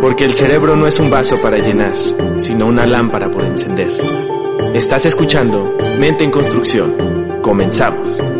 Porque el cerebro no es un vaso para llenar, sino una lámpara por encender. Estás escuchando Mente en Construcción. Comenzamos.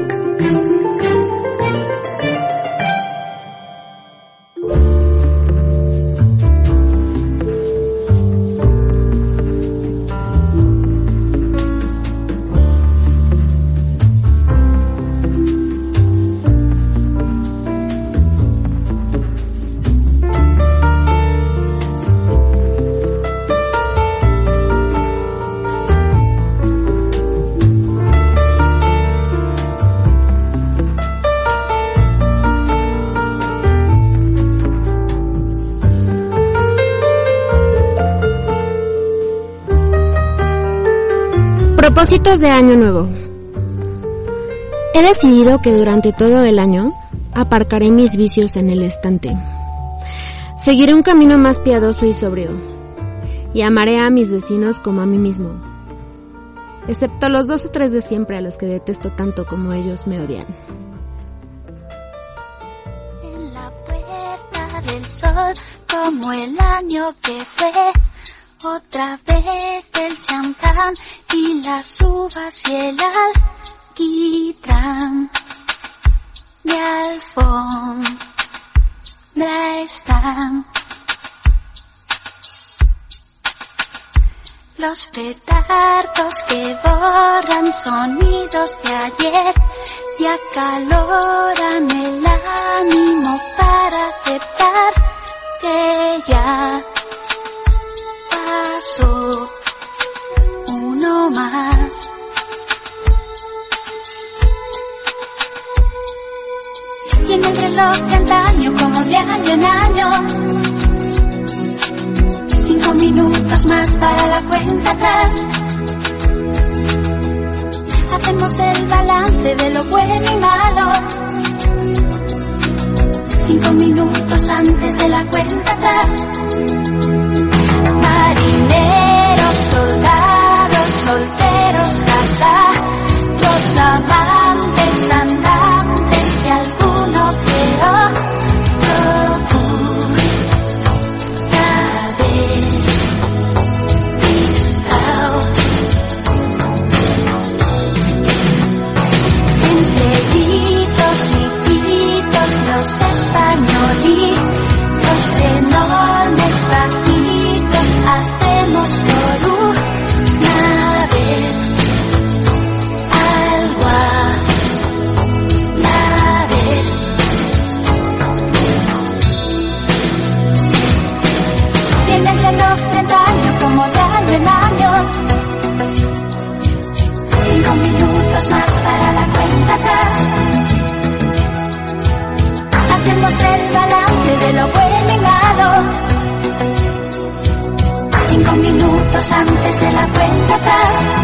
Propósitos de Año Nuevo. He decidido que durante todo el año aparcaré mis vicios en el estante. Seguiré un camino más piadoso y sobrio. Y amaré a mis vecinos como a mí mismo. Excepto los dos o tres de siempre a los que detesto tanto como ellos me odian. En la puerta del sol, como el año que fue. Y el alquitrán. Mi alfombra están. Los petardos que borran sonidos de ayer y acaloran el ánimo para aceptar que ya pasó uno más. Tiene el reloj de antaño como de año en año. Cinco minutos más para la cuenta atrás. Hacemos el balance de lo bueno y malo. Antes de la cuenta atrás.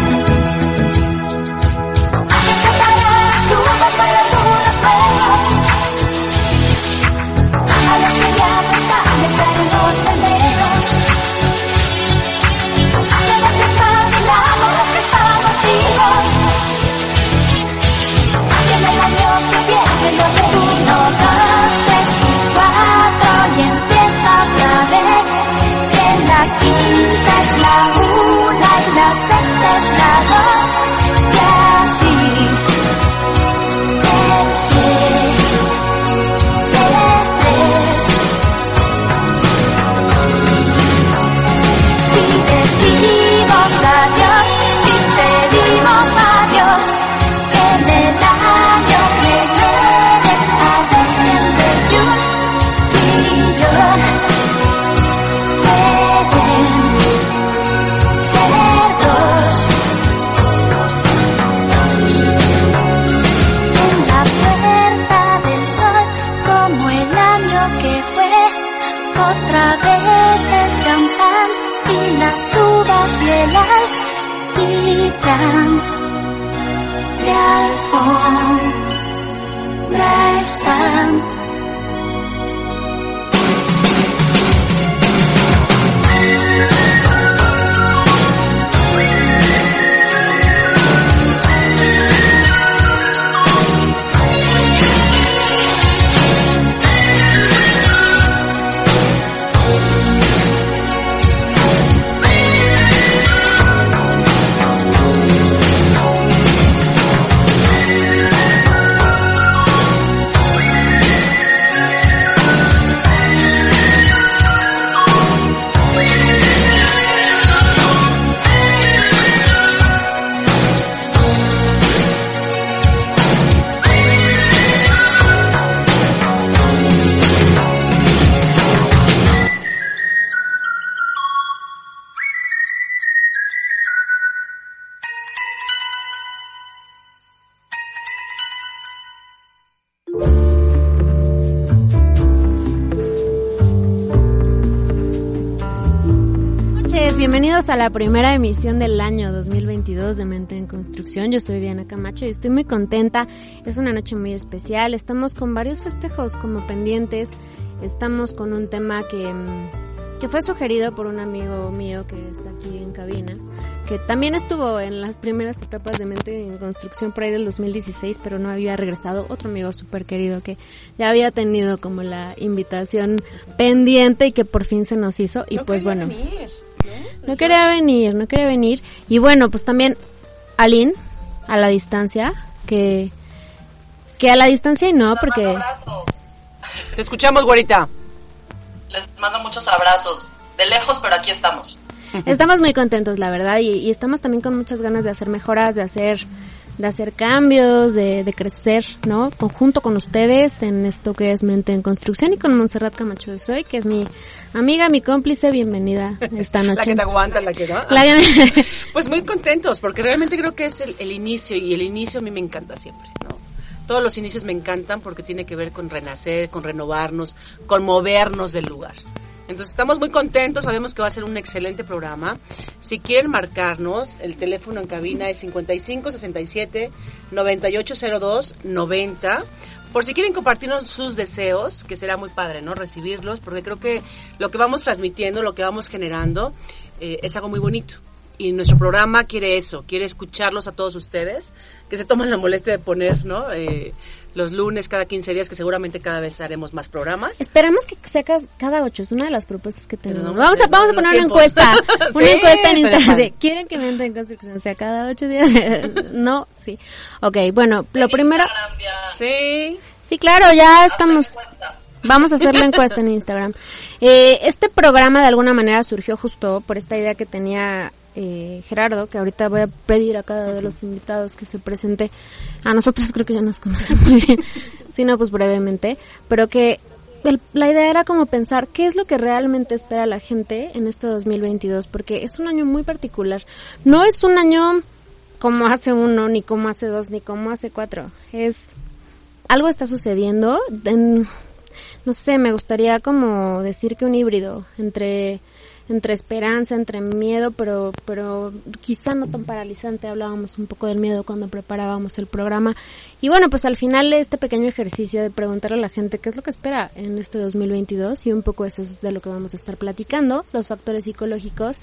Bienvenidos a la primera emisión del año 2022 de Mente en Construcción. Yo soy Diana Camacho y estoy muy contenta. Es una noche muy especial. Estamos con varios festejos como pendientes. Estamos con un tema que, mm, que fue sugerido por un amigo mío que está aquí en cabina, que también estuvo en las primeras etapas de Mente en Construcción por ahí del 2016, pero no había regresado. Otro amigo súper querido que ya había tenido como la invitación pendiente y que por fin se nos hizo. Y pues bueno. No quería venir, no quería venir. Y bueno, pues también Aline, a la distancia, que, que a la distancia y no, porque... Abrazos. Te escuchamos, güerita. Les mando muchos abrazos. De lejos, pero aquí estamos. estamos muy contentos, la verdad, y, y estamos también con muchas ganas de hacer mejoras, de hacer de hacer cambios, de, de crecer, ¿no? Conjunto con ustedes en esto que es Mente en Construcción y con Montserrat Camacho de Soy, que es mi amiga, mi cómplice, bienvenida esta La noche. que te aguanta, la que no. La que- Pues muy contentos, porque realmente creo que es el, el inicio, y el inicio a mí me encanta siempre, ¿no? Todos los inicios me encantan porque tiene que ver con renacer, con renovarnos, con movernos del lugar. Entonces estamos muy contentos, sabemos que va a ser un excelente programa. Si quieren marcarnos, el teléfono en cabina es 55 67 9802 90. Por si quieren compartirnos sus deseos, que será muy padre, ¿no? Recibirlos, porque creo que lo que vamos transmitiendo, lo que vamos generando, eh, es algo muy bonito. Y nuestro programa quiere eso, quiere escucharlos a todos ustedes, que se toman la molestia de poner, ¿no? Eh, los lunes cada 15 días, que seguramente cada vez haremos más programas. Esperamos que sea ca- cada ocho, es una de las propuestas que tenemos. no vamos a, vamos a poner una tiempos. encuesta, una Sí, encuesta en Instagram. de, ¿Quieren que Mente en Construcción sea cada ocho días? no, sí. Ok, bueno, lo primero, Sí. sí, claro, ya estamos... Vamos a hacer la encuesta en Instagram. Eh, este programa de alguna manera surgió justo por esta idea que tenía eh, Gerardo, que ahorita voy a pedir a cada de los invitados que se presente. A nosotros creo que ya nos conocen muy bien, si no, pues brevemente, pero que el- la idea era como pensar qué es lo que realmente espera la gente en este 2022, porque es un año muy particular. No es un año como hace uno, ni como hace dos, ni como hace cuatro. Es algo está sucediendo. en- no sé, me gustaría como decir que un híbrido entre entre esperanza, entre miedo, pero pero quizá no tan paralizante. Hablábamos un poco del miedo cuando preparábamos el programa. Y bueno, pues al final este pequeño ejercicio de preguntarle a la gente qué es lo que espera en este 2022 y un poco eso es de lo que vamos a estar platicando, los factores psicológicos.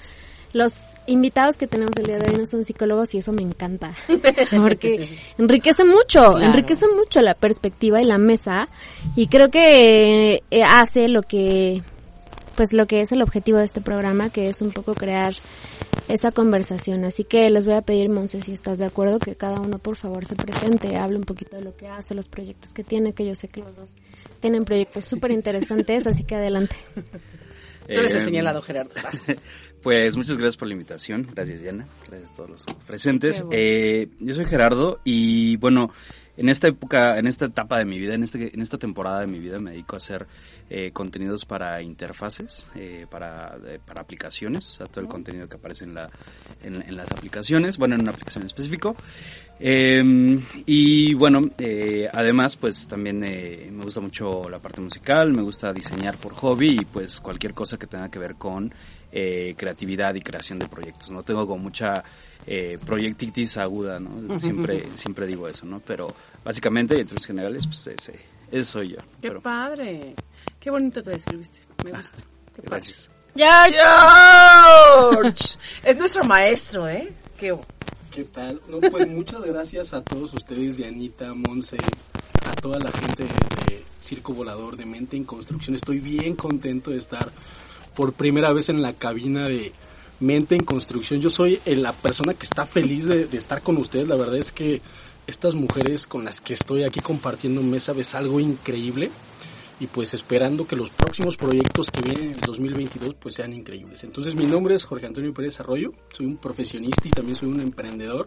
Los invitados que tenemos el día de hoy no son psicólogos y eso me encanta, porque enriquece mucho, Claro. enriquece mucho la perspectiva y la mesa y creo que eh, hace lo que pues lo que es el objetivo de este programa, que es un poco crear esa conversación. Así que les voy a pedir, Monse, si estás de acuerdo, que cada uno por favor se presente, hable un poquito de lo que hace, los proyectos que tiene, que yo sé que los dos tienen proyectos súper interesantes, así que adelante. Tú eres el Eh, señalado, Gerardo. Vas. Pues muchas gracias por la invitación. Gracias, Diana. Gracias a todos los presentes. Bueno. Eh, yo soy Gerardo y bueno, en esta época, en esta etapa de mi vida, en, este, en esta temporada de mi vida me dedico a hacer eh, contenidos para interfaces, eh, para, eh, para aplicaciones, o sea, todo el contenido que aparece en, la, en, en las aplicaciones, bueno, en una aplicación en específico. Eh, y bueno, eh, además pues también eh, me gusta mucho la parte musical, me gusta diseñar por hobby y pues cualquier cosa que tenga que ver con eh, creatividad y creación de proyectos. No tengo como mucha eh, proyectitis aguda, ¿no? Siempre, siempre digo eso, ¿no? Pero básicamente, en términos generales, pues ese, ese soy yo. Qué Pero, padre. Qué bonito te describiste. Me gusta. Qué padre. gracias. George. George. Es nuestro maestro, ¿eh? Qué ¿Qué tal? No, pues muchas gracias a todos ustedes, Dianita, Monse, a toda la gente de Circo Volador, de Mente en Construcción. Estoy bien contento de estar por primera vez en la cabina de Mente en Construcción. Yo soy eh, la persona que está feliz de, de estar con ustedes. La verdad es que estas mujeres con las que estoy aquí compartiendo mesa es algo increíble y pues esperando que los próximos proyectos que vienen en el 2022 pues sean increíbles. Entonces mi nombre es Jorge Antonio Pérez Arroyo, soy un profesionista y también soy un emprendedor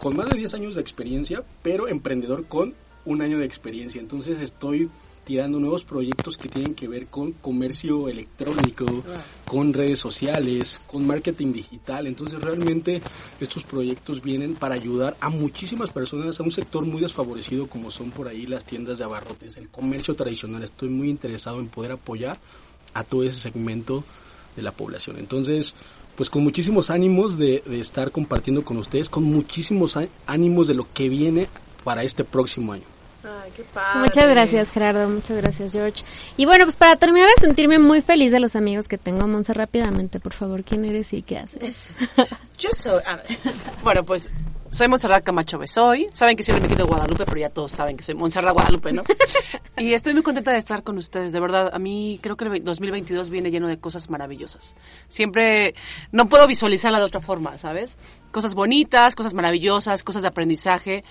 con más de 10 años de experiencia, pero emprendedor con un año de experiencia. Entonces estoy tirando nuevos proyectos que tienen que ver con comercio electrónico, con redes sociales, con marketing digital. Entonces realmente estos proyectos vienen para ayudar a muchísimas personas, a un sector muy desfavorecido como son por ahí las tiendas de abarrotes, el comercio tradicional. Estoy muy interesado en poder apoyar a todo ese segmento de la población. Entonces, pues con muchísimos ánimos de, de estar compartiendo con ustedes, con muchísimos ánimos de lo que viene para este próximo año. Ay, qué padre. Muchas gracias, Gerardo. Muchas gracias, George. Y bueno, pues para terminar de sentirme muy feliz de los amigos que tengo, Monse, rápidamente, por favor, ¿quién eres y qué haces? Yo soy. Bueno, pues soy Montserrat Camacho Besoy. Saben que siempre me quito Guadalupe, pero ya todos saben que soy Montserrat Guadalupe, ¿no? y estoy muy contenta de estar con ustedes. De verdad, a mí creo que el 2022 viene lleno de cosas maravillosas. Siempre no puedo visualizarla de otra forma, ¿sabes? Cosas bonitas, cosas maravillosas, cosas de aprendizaje.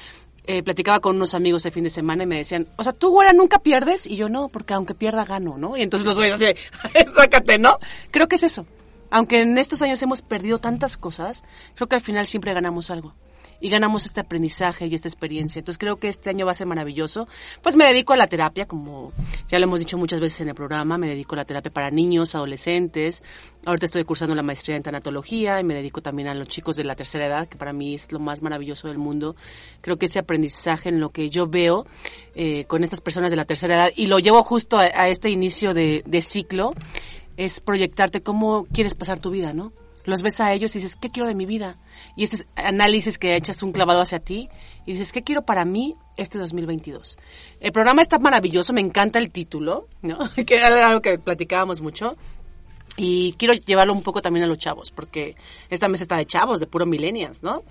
Eh, platicaba con unos amigos el fin de semana y me decían, o sea, tú, güera, nunca pierdes. Y yo, no, porque aunque pierda, gano, ¿no? Y entonces los güeyes así, sácate, ¿no? Creo que es eso. Aunque en estos años hemos perdido tantas cosas, creo que al final siempre ganamos algo. Y ganamos este aprendizaje y esta experiencia. Entonces creo que este año va a ser maravilloso. Pues me dedico a la terapia, como ya lo hemos dicho muchas veces en el programa. Me dedico a la terapia para niños, adolescentes. Ahorita estoy cursando la maestría en tanatología y me dedico también a los chicos de la tercera edad, que para mí es lo más maravilloso del mundo. Creo que ese aprendizaje en lo que yo veo eh, con estas personas de la tercera edad y lo llevo justo a, este inicio de, de ciclo es proyectarte cómo quieres pasar tu vida, ¿no? Los ves a ellos y dices, ¿qué quiero de mi vida? Y ese es análisis que echas un clavado hacia ti y dices, ¿qué quiero para mí este 2022? El programa está maravilloso, me encanta el título, ¿no? que era algo que platicábamos mucho. Y quiero llevarlo un poco también a los chavos, porque esta mesa está de chavos, de puro millennials, ¿no?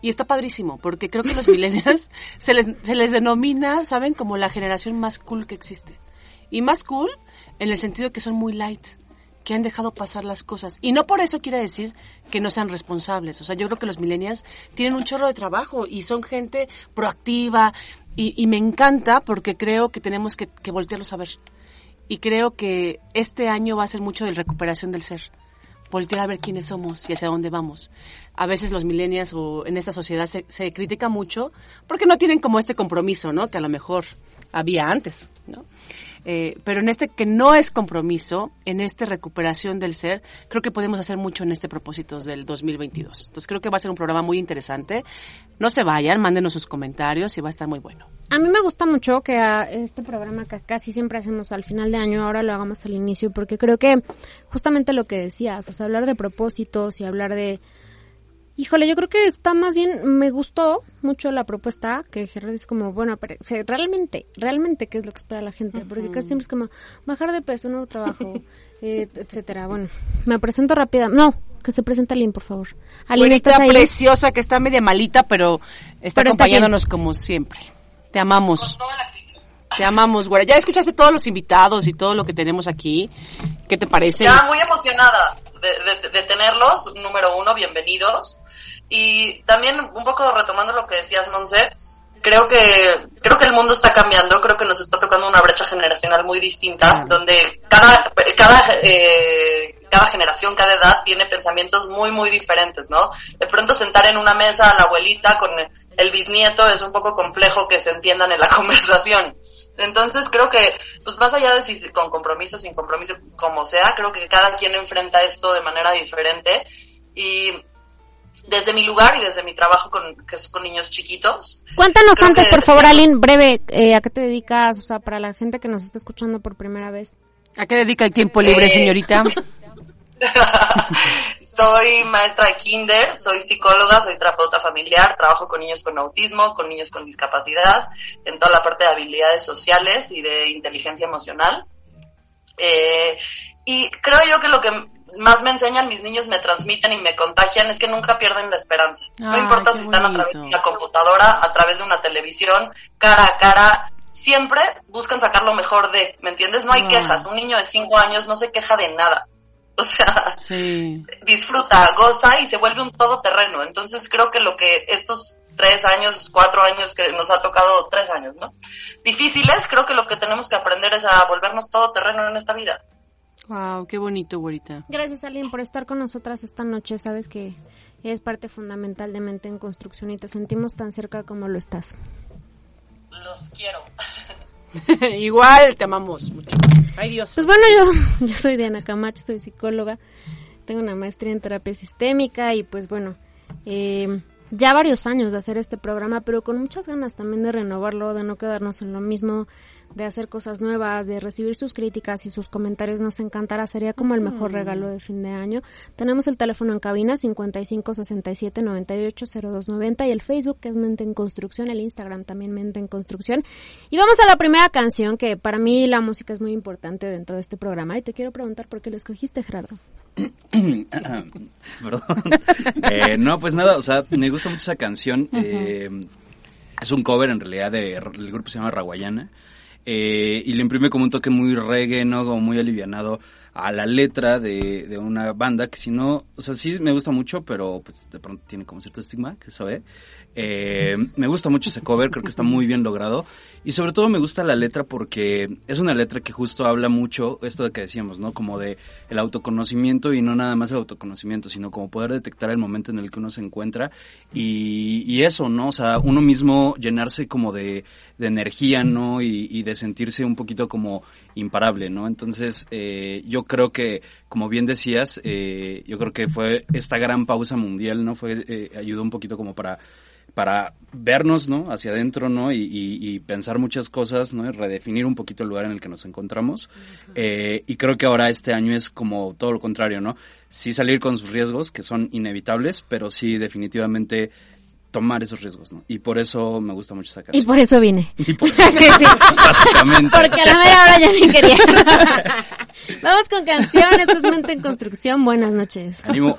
Y está padrísimo, porque creo que los millennials se les, se les denomina, ¿saben? Como la generación más cool que existe. Y más cool en el sentido que son muy light, que han dejado pasar las cosas. Y no por eso quiere decir que no sean responsables. O sea, yo creo que los millennials tienen un chorro de trabajo y son gente proactiva. Y, me encanta porque creo que tenemos que, que voltearlos a ver. Y creo que este año va a ser mucho de recuperación del ser. Voltear a ver quiénes somos y hacia dónde vamos. A veces los millennials o en esta sociedad se, se critica mucho porque no tienen como este compromiso, ¿no? Que a lo mejor había antes, ¿no? Eh, pero en este que no es compromiso, en esta recuperación del ser, creo que podemos hacer mucho en este propósito del 2022. Entonces creo que va a ser un programa muy interesante. No se vayan, mándenos sus comentarios y va a estar muy bueno. A mí me gusta mucho que este programa que casi siempre hacemos al final de año, ahora lo hagamos al inicio, porque creo que justamente lo que decías, o sea, hablar de propósitos y hablar de... Híjole, yo creo que está más bien, me gustó mucho la propuesta que Gerardo es como, bueno, pero, o sea, realmente, realmente qué es lo que espera la gente, porque casi siempre es como bajar de peso, nuevo trabajo, eh, etcétera. Bueno, me presento rápida. No, que se presente Aline, por favor. Aline, ¿estás ahí? preciosa que está media malita, pero está Pero está acompañándonos como siempre. Te amamos. Te amamos, güera. Ya escuchaste todos los invitados y todo lo que tenemos aquí. ¿Qué te parece? Ya muy emocionada de, de- de tenerlos, número uno, bienvenidos. Y también un poco retomando lo que decías, Monse, creo que, creo que el mundo está cambiando, creo que nos está tocando una brecha generacional muy distinta, donde cada, cada, eh, cada generación, cada edad tiene pensamientos muy, muy diferentes, ¿no? De pronto sentar en una mesa a la abuelita con el bisnieto es un poco complejo que se entiendan en la conversación. Entonces creo que, pues más allá de si con compromiso, sin compromiso, como sea, creo que cada quien enfrenta esto de manera diferente y desde mi lugar y desde mi trabajo con, que es con niños chiquitos, Cuéntanos antes, que por favor, sí. Aline, breve, eh, ¿a qué te dedicas? O sea, para la gente que nos está escuchando por primera vez. ¿A qué dedica el tiempo libre, Eh, señorita? soy maestra de kinder, soy psicóloga, soy terapeuta familiar, trabajo con niños con autismo, con niños con discapacidad, en toda la parte de habilidades sociales y de inteligencia emocional. Eh, y creo yo que lo que más me enseñan mis niños, me transmiten y me contagian es que nunca pierden la esperanza. no importa si están a través de una computadora, a través de una televisión, cara a cara, siempre buscan sacar lo mejor de, ¿me entiendes? No hay quejas. Un niño de cinco años no se queja de nada. O sea, Sí. disfruta, goza y se vuelve un todoterreno. Entonces creo que lo que estos tres años, cuatro años que nos ha tocado, tres años, ¿no? Difíciles, creo que lo que tenemos que aprender es a volvernos todoterreno en esta vida. Wow, qué bonito, güerita. Gracias, Aline, por estar con nosotras esta noche. Sabes que eres parte fundamental de Mente en Construcción y te sentimos tan cerca como lo estás. Los quiero. Igual, te amamos mucho. Ay, Dios. Pues bueno, yo, yo soy Diana Camacho, soy psicóloga, tengo una maestría en terapia sistémica y pues bueno, eh, ya varios años de hacer este programa, pero con muchas ganas también de renovarlo, de no quedarnos en lo mismo, de hacer cosas nuevas, de recibir sus críticas y sus comentarios. Nos encantará, sería como el mejor regalo de fin de año. Tenemos el teléfono en cabina 55 67 98 0290 y el Facebook que es Mente en Construcción, el Instagram también Mente en Construcción. Y vamos a la primera canción que para mí la música es muy importante dentro de este programa y te quiero preguntar por qué la escogiste, Gerardo. Perdón. Eh, no, pues nada, o sea, me gusta mucho esa canción. eh, es un cover en realidad de, el grupo se llama Raguayana. eh, y le imprime como un toque muy reggae, ¿no? Como muy alivianado a la letra de, de una banda que si no, o sea, sí me gusta mucho, pero pues de pronto tiene como cierto estigma, que sabe. Eh, me gusta mucho ese cover, creo que está muy bien logrado. Y sobre todo me gusta la letra porque es una letra que justo habla mucho esto de que decíamos, ¿no? Como de el autoconocimiento y no nada más el autoconocimiento, sino como poder detectar el momento en el que uno se encuentra y, y eso, ¿no? O sea, uno mismo llenarse como de, de energía, ¿no? Y, y de sentirse un poquito como imparable, ¿no? Entonces, eh, yo creo que, como bien decías, eh, yo creo que fue esta gran pausa mundial, ¿no? Fue, eh, ayudó un poquito como para para vernos, ¿no? Hacia adentro, ¿no? Y, y- y pensar muchas cosas, ¿no? Y redefinir un poquito el lugar en el que nos encontramos. Eh, y creo que ahora este año es como todo lo contrario, ¿no? Sí salir con sus riesgos, que son inevitables, pero sí definitivamente tomar esos riesgos, ¿no? Y por eso me gusta mucho esa Y por eso vine. Y por eso, Sí, sí. básicamente. Porque a la mera hora ya ni quería. Vamos con canción, esto es Mente en Construcción, buenas noches. Ánimo.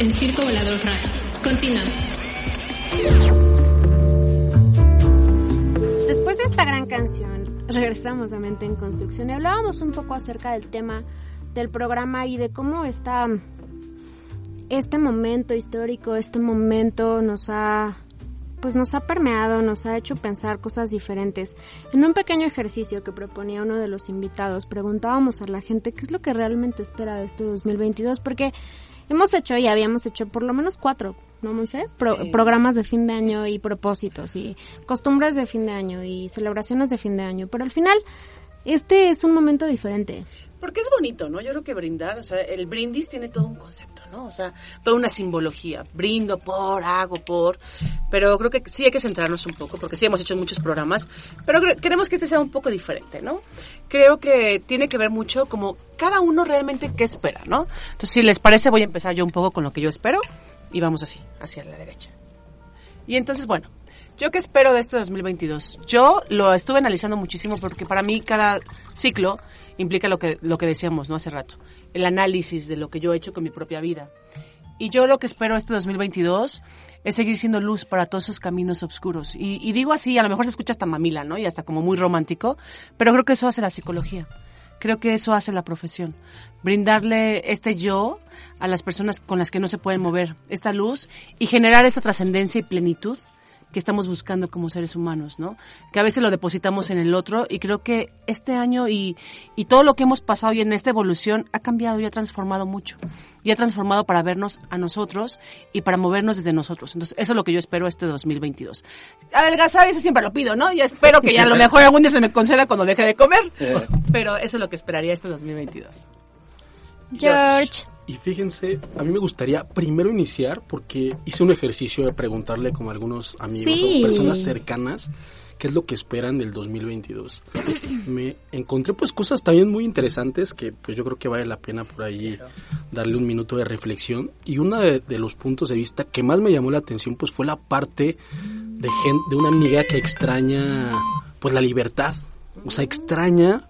En Circo Volador Radio. Continuamos. Después de esta gran canción, regresamos a Mente en Construcción y hablábamos un poco acerca del tema del programa y de cómo está este momento histórico, este momento nos ha pues nos ha permeado, nos ha hecho pensar cosas diferentes. En un pequeño ejercicio que proponía uno de los invitados, preguntábamos a la gente qué es lo que realmente espera de este 2022, porque hemos hecho y habíamos hecho por lo menos cuatro, ¿no, Monse? Pro- Sí. Programas de fin de año y propósitos y costumbres de fin de año y celebraciones de fin de año, pero al final este es un momento diferente. Porque es bonito, ¿no? Yo creo que brindar, o sea, el brindis tiene todo un concepto, ¿no? O sea, toda una simbología. Brindo por, hago por. Pero creo que sí hay que centrarnos un poco, porque sí hemos hecho muchos programas, pero queremos que este sea un poco diferente, ¿no? Creo que tiene que ver mucho como cada uno realmente qué espera, ¿no? Entonces, si les parece, voy a empezar yo un poco con lo que yo espero y vamos así, hacia la derecha. Y entonces, bueno, ¿yo qué espero de este 2022? Yo lo estuve analizando muchísimo porque para mí cada ciclo implica lo que, lo que decíamos, ¿no? Hace rato. El análisis de lo que yo he hecho con mi propia vida. Y yo lo que espero este 2022 es seguir siendo luz para todos esos caminos oscuros. Y, y digo así, a lo mejor se escucha hasta mamila, ¿no? Y hasta como muy romántico, pero creo que eso hace la psicología. Creo que eso hace la profesión. Brindarle este yo a las personas con las que no se pueden mover, esta luz y generar esta trascendencia y plenitud que estamos buscando como seres humanos, ¿no? Que a veces lo depositamos en el otro y creo que este año y, y todo lo que hemos pasado y en esta evolución ha cambiado y ha transformado mucho. Y ha transformado para vernos a nosotros y para movernos desde nosotros. Entonces, eso es lo que yo espero este 2022. Adelgazar, eso siempre lo pido, ¿no? Y espero que ya a lo mejor algún día se me conceda cuando deje de comer. Pero eso es lo que esperaría este 2022. George. Y fíjense, a mí me gustaría primero iniciar porque hice un ejercicio de preguntarle como a algunos amigos Sí. o personas cercanas qué es lo que esperan del 2022. me encontré pues cosas también muy interesantes que pues yo creo que vale la pena por ahí darle un minuto de reflexión. Y uno de, de los puntos de vista que más me llamó la atención pues fue la parte de, gen- de una amiga que extraña pues la libertad. O sea, extraña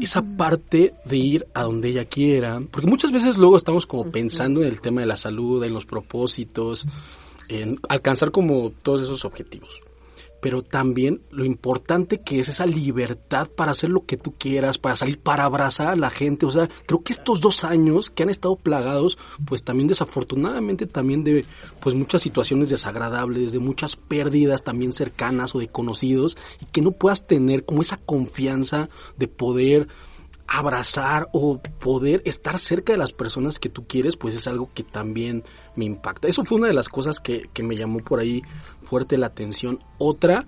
esa parte de ir a donde ella quiera, porque muchas veces luego estamos como pensando en el tema de la salud, en los propósitos, en alcanzar como todos esos objetivos. Pero también lo importante que es esa libertad para hacer lo que tú quieras, para salir, para abrazar a la gente. O sea, creo que estos dos años que han estado plagados, pues también desafortunadamente también de pues muchas situaciones desagradables, de muchas pérdidas también cercanas o de conocidos, y que no puedas tener como esa confianza de poder abrazar o poder estar cerca de las personas que tú quieres, pues es algo que también me impacta. Eso fue una de las cosas que, que me llamó por ahí fuerte la atención. Otra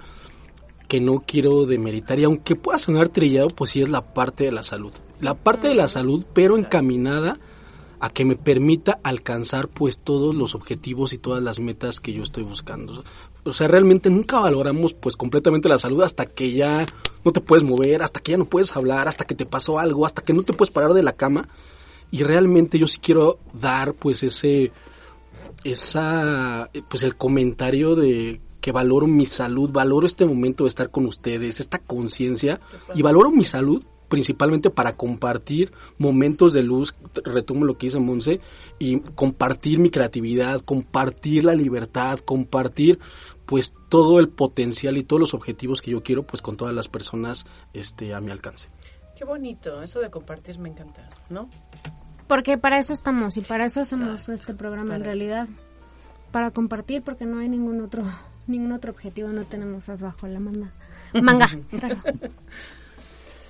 que no quiero demeritar, y aunque pueda sonar trillado, pues sí es la parte de la salud. La parte de la salud, pero encaminada a que me permita alcanzar pues todos los objetivos y todas las metas que yo estoy buscando. O sea, realmente nunca valoramos pues completamente la salud hasta que ya no te puedes mover, hasta que ya no puedes hablar, hasta que te pasó algo, hasta que no te puedes parar de la cama. Y realmente yo sí quiero dar pues ese esa pues el comentario de que valoro mi salud, valoro este momento de estar con ustedes, esta conciencia y valoro mi salud principalmente para compartir momentos de luz, retomo lo que dice Monse, y compartir mi creatividad, compartir la libertad, compartir pues todo el potencial y todos los objetivos que yo quiero pues con todas las personas este a mi alcance. Qué bonito, eso de compartir me encanta, ¿no? Porque para eso estamos y para eso hacemos Exacto. este programa en eso realidad. Para compartir porque no hay ningún otro ningún otro objetivo, no tenemos as bajo la manga. Manga.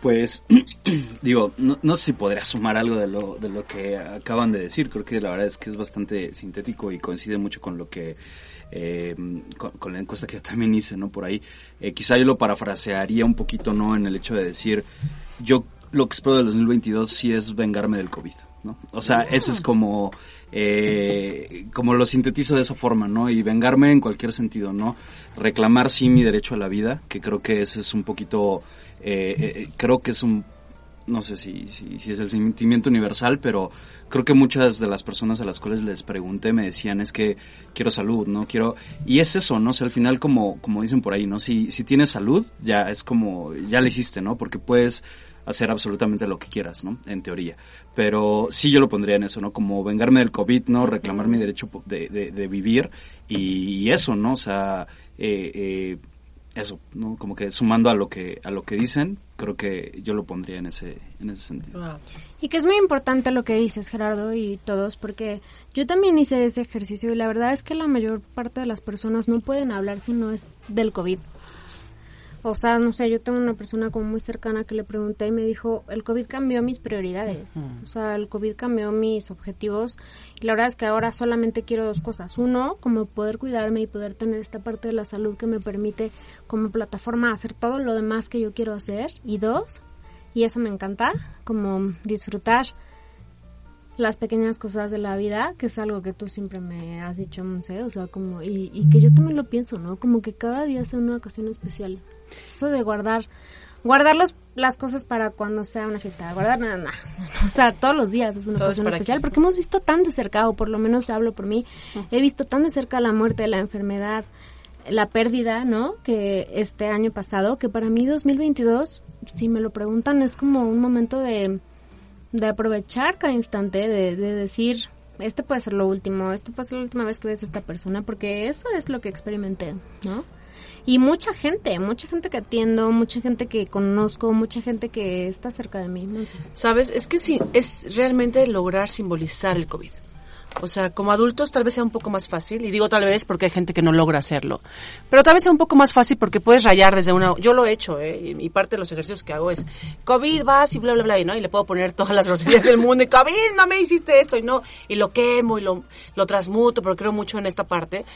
Pues, digo, no, no sé si podría sumar algo de lo, de lo que acaban de decir. Creo que la verdad es que es bastante sintético y coincide mucho con lo que, eh, con, con la encuesta que yo también hice, ¿no? Por ahí. Eh, quizá yo lo parafrasearía un poquito, ¿no? En el hecho de decir, yo lo que espero del 2022 sí es vengarme del COVID, ¿no? O sea, eso es como, eh, como lo sintetizo de esa forma, ¿no? Y vengarme en cualquier sentido, ¿no? Reclamar sí mi derecho a la vida, que creo que ese es un poquito, eh, eh, creo que es un, no sé si, si, si es el sentimiento universal, pero creo que muchas de las personas a las cuales les pregunté me decían es que quiero salud, ¿no? Quiero, y es eso, ¿no? O sea, al final como, como dicen por ahí, ¿no? Si, si tienes salud, ya es como, ya le hiciste, ¿no? Porque puedes hacer absolutamente lo que quieras, ¿no? En teoría. Pero sí yo lo pondría en eso, ¿no? Como vengarme del COVID, ¿no? Reclamar mi derecho de, de, de vivir y, y eso, ¿no? O sea, eh, eh, eso, ¿no? Como que sumando a lo que a lo que dicen, creo que yo lo pondría en ese en ese sentido. Y que es muy importante lo que dices, Gerardo, y todos, porque yo también hice ese ejercicio y la verdad es que la mayor parte de las personas no pueden hablar si no es del COVID. O sea, no sé, yo tengo una persona como muy cercana que le pregunté y me dijo, el COVID cambió mis prioridades. O sea, el COVID cambió mis objetivos. Y la verdad es que ahora solamente quiero dos cosas. Uno, como poder cuidarme y poder tener esta parte de la salud que me permite como plataforma hacer todo lo demás que yo quiero hacer. Y dos, y eso me encanta, como disfrutar las pequeñas cosas de la vida, que es algo que tú siempre me has dicho, Monse, o sea, como, y, y que yo también lo pienso, ¿no? Como que cada día sea una ocasión especial. Eso de guardar, guardar los, las cosas para cuando sea una fiesta, guardar nada, nada. O sea, todos los días es una Todo ocasión especial, aquí. porque hemos visto tan de cerca, o por lo menos hablo por mí, he visto tan de cerca la muerte, la enfermedad, la pérdida, ¿no? Que este año pasado, que para mí 2022, si me lo preguntan, es como un momento de, de aprovechar cada instante, de, de decir, este puede ser lo último, esto puede ser la última vez que ves a esta persona, porque eso es lo que experimenté, ¿no? Y mucha gente, mucha gente que atiendo, mucha gente que conozco, mucha gente que está cerca de mí. No sé. ¿Sabes? Es que sí, es realmente lograr simbolizar el COVID. O sea, como adultos tal vez sea un poco más fácil, y digo tal vez porque hay gente que no logra hacerlo, pero tal vez sea un poco más fácil porque puedes rayar desde una... Yo lo he hecho, ¿eh? Y parte de los ejercicios que hago es, COVID, vas y bla, bla, bla, y, ¿no? Y le puedo poner todas las groserías del mundo, y COVID, no me hiciste esto, y no, y lo quemo y lo, lo transmuto, porque creo mucho en esta parte.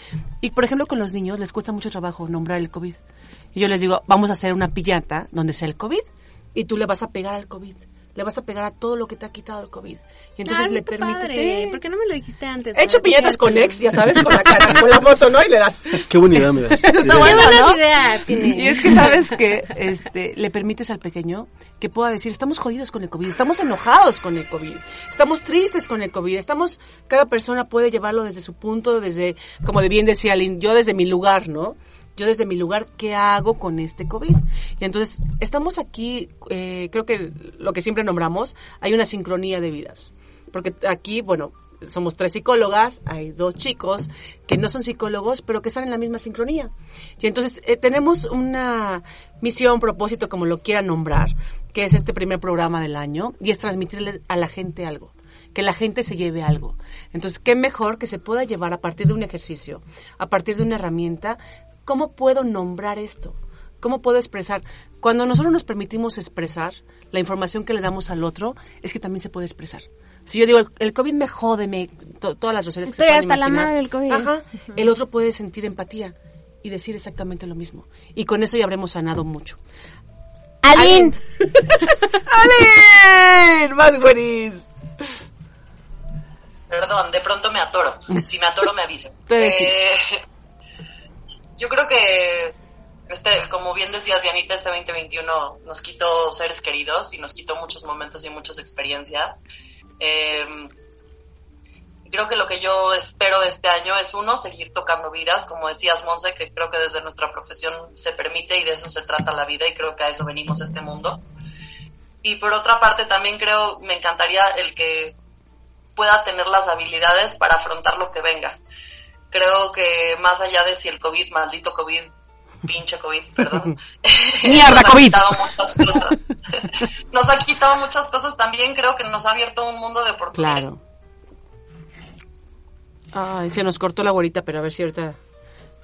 Y, por ejemplo, con los niños les cuesta mucho trabajo nombrar el COVID. Y yo les digo, vamos a hacer una piñata donde sea el COVID, y tú le vas a pegar al COVID. Le vas a pegar a todo lo que te ha quitado el COVID. Y entonces le permites... padre. Sí. ¿Por qué no me lo dijiste antes? He hecho piñatas con ex, ya sabes, con la cara, con la moto, ¿no? Y le das. Qué buena idea me das. Está Qué bueno, buenas ¿no? ideas. Y es que sabes que este, le permites al pequeño que pueda decir, estamos jodidos con el COVID, estamos enojados con el COVID, estamos tristes con el COVID, estamos, cada persona puede llevarlo desde su punto, desde, como de bien decía Lynn, yo desde mi lugar, ¿no? Yo desde mi lugar, ¿qué hago con este COVID? Y entonces, estamos aquí, eh, creo que lo que siempre nombramos, hay una sincronía de vidas. Porque aquí, bueno, somos tres psicólogas, hay dos chicos que no son psicólogos, pero que están en la misma sincronía. Y entonces eh, tenemos una misión, propósito, como lo quieran nombrar, que es este primer programa del año, y es transmitirle a la gente algo que la gente se lleve algo. Entonces, qué mejor que se pueda llevar a partir de un ejercicio, a partir de una herramienta, ¿cómo puedo nombrar esto? ¿Cómo puedo expresar? Cuando nosotros nos permitimos expresar la información que le damos al otro, es que también se puede expresar. Si yo digo, el, el COVID me jode, me, to- todas las groserías que se Estoy puedan hasta la madre del COVID. Ajá. El otro puede sentir empatía y decir exactamente lo mismo. Y con eso ya habremos sanado mucho. Aline. ¡Aline! ¡Más buenis! Perdón, de pronto me atoro. Si me atoro, me decimos. Eh, yo creo que, este, como bien decías, Dianita, este 2021 nos quitó seres queridos y nos quitó muchos momentos y muchas experiencias. Eh, creo que lo que yo espero de este año es, uno, seguir tocando vidas, como decías, Monse, que creo que desde nuestra profesión se permite y de eso se trata la vida y creo que a eso venimos este mundo. Y por otra parte, también creo, me encantaría el que pueda tener las habilidades para afrontar lo que venga. Creo que más allá de si el COVID, maldito COVID, pinche COVID, perdón, Mierda, nos ha COVID. quitado muchas cosas. nos ha quitado muchas cosas también, creo que nos ha abierto un mundo de oportunidades. Claro. Ay, se nos cortó la güerita, pero a ver si ahorita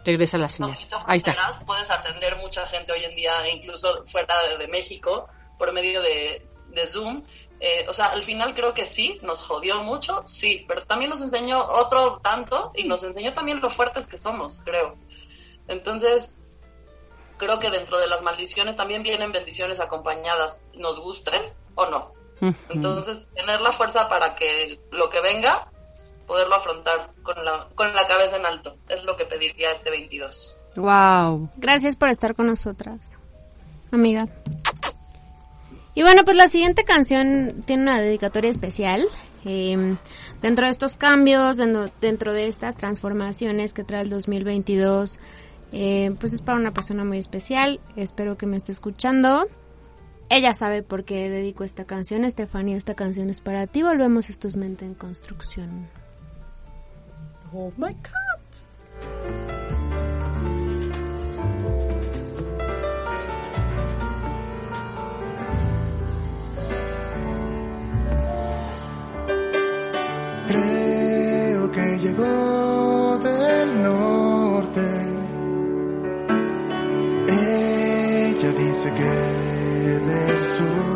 regresa la señal. Ahí está. Puedes atender mucha gente hoy en día, incluso fuera de, de México, por medio de, de Zoom. Eh, o sea, al final creo que sí, nos jodió mucho, sí, pero también nos enseñó otro tanto y nos enseñó también lo fuertes que somos, creo. Entonces, creo que dentro de las maldiciones también vienen bendiciones acompañadas, nos gusten o no. Entonces, tener la fuerza para que lo que venga, poderlo afrontar con la, con la cabeza en alto, es lo que pediría este 22. Wow. Gracias por estar con nosotras, amiga. Y bueno, pues la siguiente canción tiene una dedicatoria especial. Em, dentro de estos cambios, dentro, de estas transformaciones que trae el 2022, eh, pues es para una persona muy especial. Espero que me esté escuchando. Ella sabe por qué dedico esta canción. Estefanía, esta canción es para ti. Volvemos a es Mente en Construcción. Oh my God. llegó del norte. Ella dice que del sur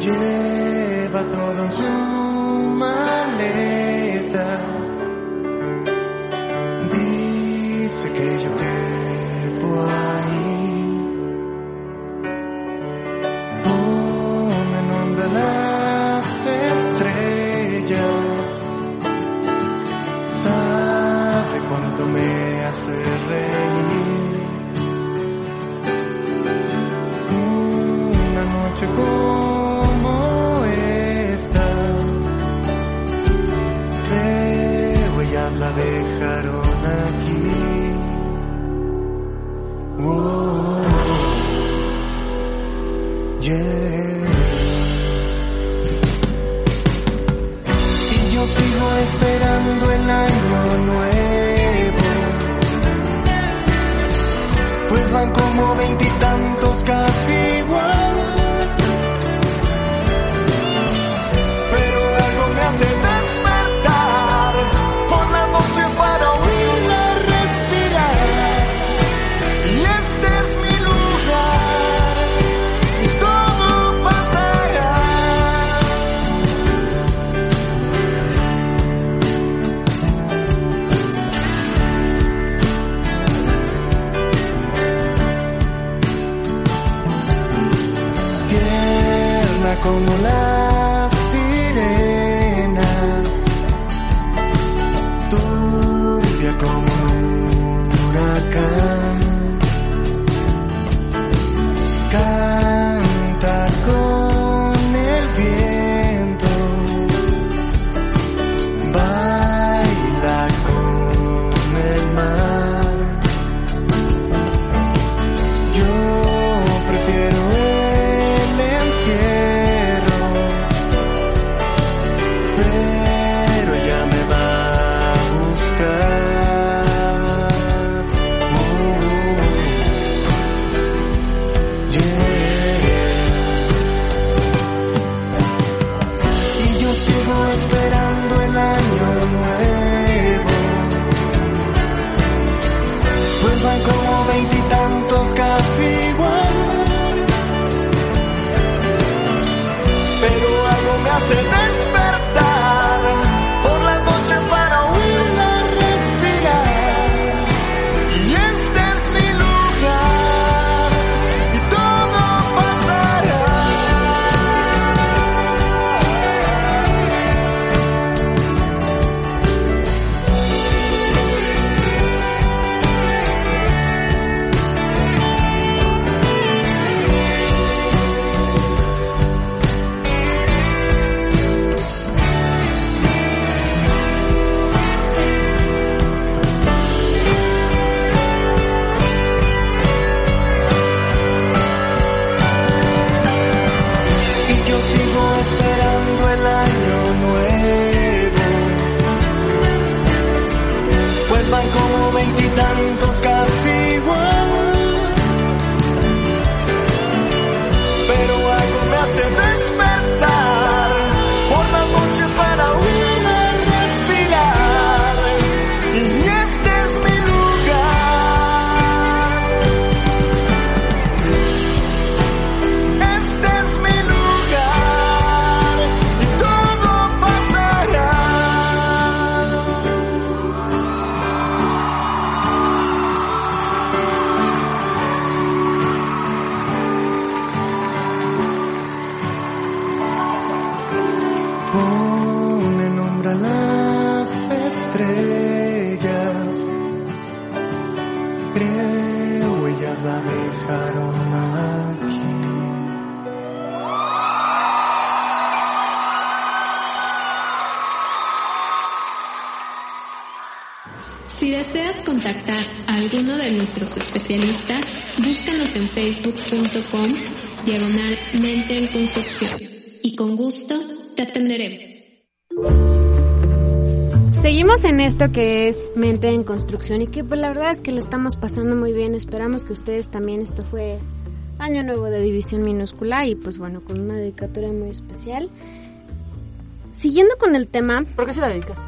lleva todo en su que es Mente en Construcción y que pues la verdad es que le estamos pasando muy bien. Esperamos que ustedes también, esto fue Año Nuevo de División Minúscula y pues bueno, con una dedicatoria muy especial. Siguiendo con el tema, ¿Por qué se la dedicas?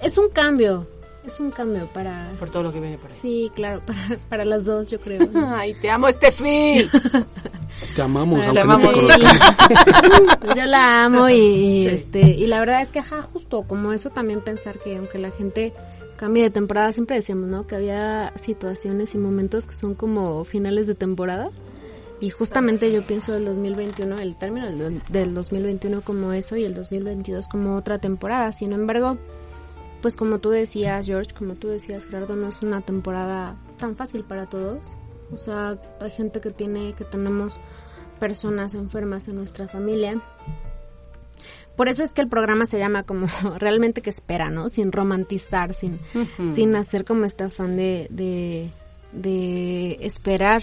es un cambio, es un cambio para... Por todo lo que viene por ahí. Sí, claro, para, para las dos yo creo. Ay, te amo, Estefi. Te amamos, Te aunque amamos. no te. Yo la amo y, y, Sí. este y la verdad es que ajá, justo como eso también pensar que aunque la gente cambie de temporada, siempre decíamos, ¿no? Que había situaciones y momentos que son como finales de temporada. Y justamente yo pienso el 2021, el término del, del 2021 como eso y el 2022 como otra temporada. Sin embargo, pues como tú decías, George, como tú decías, Gerardo, no es una temporada tan fácil para todos. O sea, hay gente que tiene, que tenemos personas enfermas en nuestra familia. Por eso es que el programa se llama como realmente que espera, ¿no? Sin romantizar, sin, sin hacer como este afán de, de, de esperar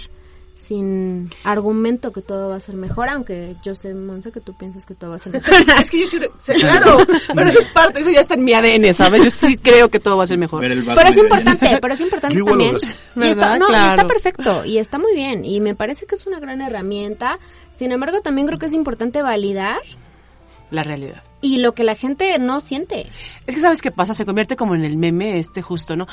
sin argumento que todo va a ser mejor, aunque yo sé, Monse, que tú piensas que todo va a ser mejor. es que yo sí, claro, pero eso es parte, eso ya está en mi ADN, ¿sabes? Yo sí creo que todo va a ser mejor. Pero es importante, pero es importante Yo también. Y está, no, y Claro. está perfecto y está muy bien y me parece que es una gran herramienta. Sin embargo, también creo que es importante validar La realidad. y lo que la gente no siente. Es que sabes qué pasa, se convierte como en el meme este justo, ¿no?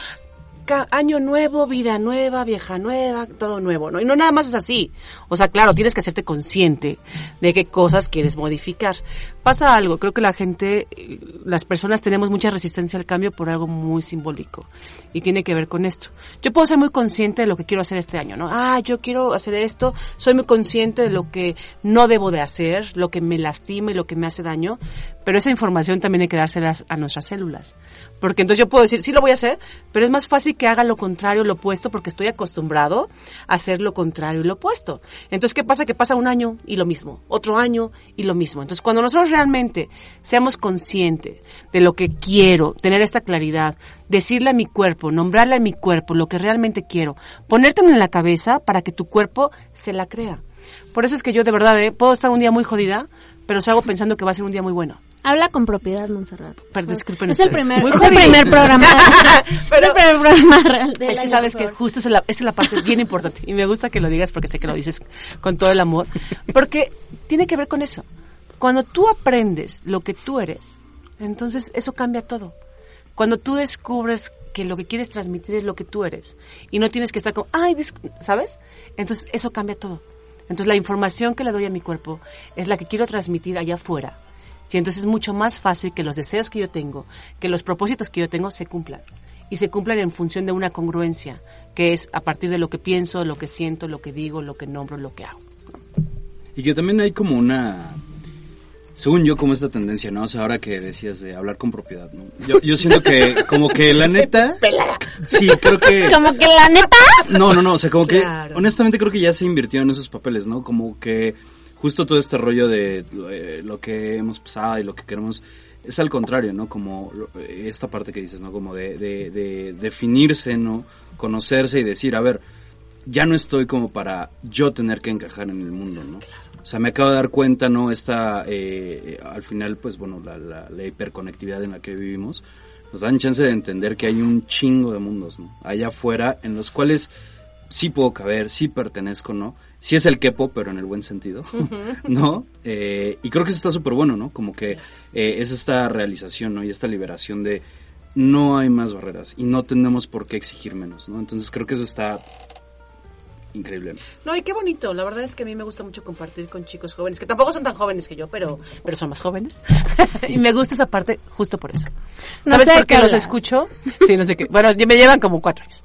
Año nuevo, vida nueva, vieja nueva, todo nuevo, ¿no? Y no nada más es así. O sea, claro, tienes que hacerte consciente de qué cosas quieres modificar. Pasa algo, creo que la gente, eh, las personas tenemos mucha resistencia al cambio por algo muy simbólico. Y tiene que ver con esto. Yo puedo ser muy consciente de lo que quiero hacer este año, ¿no? Ah, yo quiero hacer esto, soy muy consciente de lo que no debo de hacer, lo que me lastima y lo que me hace daño, pero esa información también hay que dárselas a nuestras células. Porque entonces yo puedo decir, sí lo voy a hacer, pero es más fácil que haga lo contrario, lo opuesto, porque estoy acostumbrado a hacer lo contrario y lo opuesto. Entonces, ¿qué pasa? Que pasa un año y lo mismo, otro año y lo mismo. Entonces, cuando nosotros realmente seamos conscientes de lo que quiero, tener esta claridad, decirle a mi cuerpo, nombrarle a mi cuerpo lo que realmente quiero, ponértelo en la cabeza para que tu cuerpo se la crea. Por eso es que yo de verdad eh, puedo estar un día muy jodida, pero salgo pensando que va a ser un día muy bueno. Habla con propiedad, Montserrat. Pero disculpen es el primer, es el primer programa. Pero- es el primer programa real Es que sabes que justo esa es, la, parte bien importante. Y me gusta que lo digas porque sé que lo dices con todo el amor. Porque tiene que ver con eso. Cuando tú aprendes lo que tú eres, entonces eso cambia todo. Cuando tú descubres que lo que quieres transmitir es lo que tú eres y no tienes que estar como, ay, dis-", ¿sabes? Entonces eso cambia todo. Entonces la información que le doy a mi cuerpo es la que quiero transmitir allá afuera. Y entonces es mucho más fácil que los deseos que yo tengo, que los propósitos que yo tengo se cumplan. Y se cumplan en función de una congruencia, que es a partir de lo que pienso, lo que siento, lo que digo, lo que nombro, lo que hago. Y que también hay como una, según yo, como esta tendencia, ¿no? O sea, ahora que decías de hablar con propiedad, ¿no? Yo, yo siento que, como que la neta... Sí, creo que... Como que la neta. No, no, no, o sea, como Claro. que, honestamente creo que ya se invirtió en esos papeles, ¿no? Como que justo todo este rollo de eh, lo que hemos pasado y lo que queremos es al contrario, ¿no? Como lo- esta parte que dices, ¿no? Como de, de, de definirse, ¿no? Conocerse y decir, a ver, ya no estoy como para yo tener que encajar en el mundo, ¿no? O sea, me acabo de dar cuenta, ¿no? Esta, eh, al final, pues bueno, la, la, la hiperconectividad en la que vivimos nos dan chance de entender que hay un chingo de mundos, ¿no? Allá afuera, en los cuales sí puedo caber, sí pertenezco, ¿no? Sí es el quepo, pero en el buen sentido, ¿no? Eh, y creo que eso está súper bueno, ¿no? Como que eh, es esta realización, ¿no? Y esta liberación de no hay más barreras y no tenemos por qué exigir menos, ¿no? Entonces creo que eso está increíble. No, y qué bonito. La verdad es que a mí me gusta mucho compartir con chicos jóvenes, que tampoco son tan jóvenes que yo, pero, pero son más jóvenes. y me gusta esa parte justo por eso. No ¿Sabes por qué los hablas. escucho? Sí, no sé qué. Bueno, me llevan como cuatro años.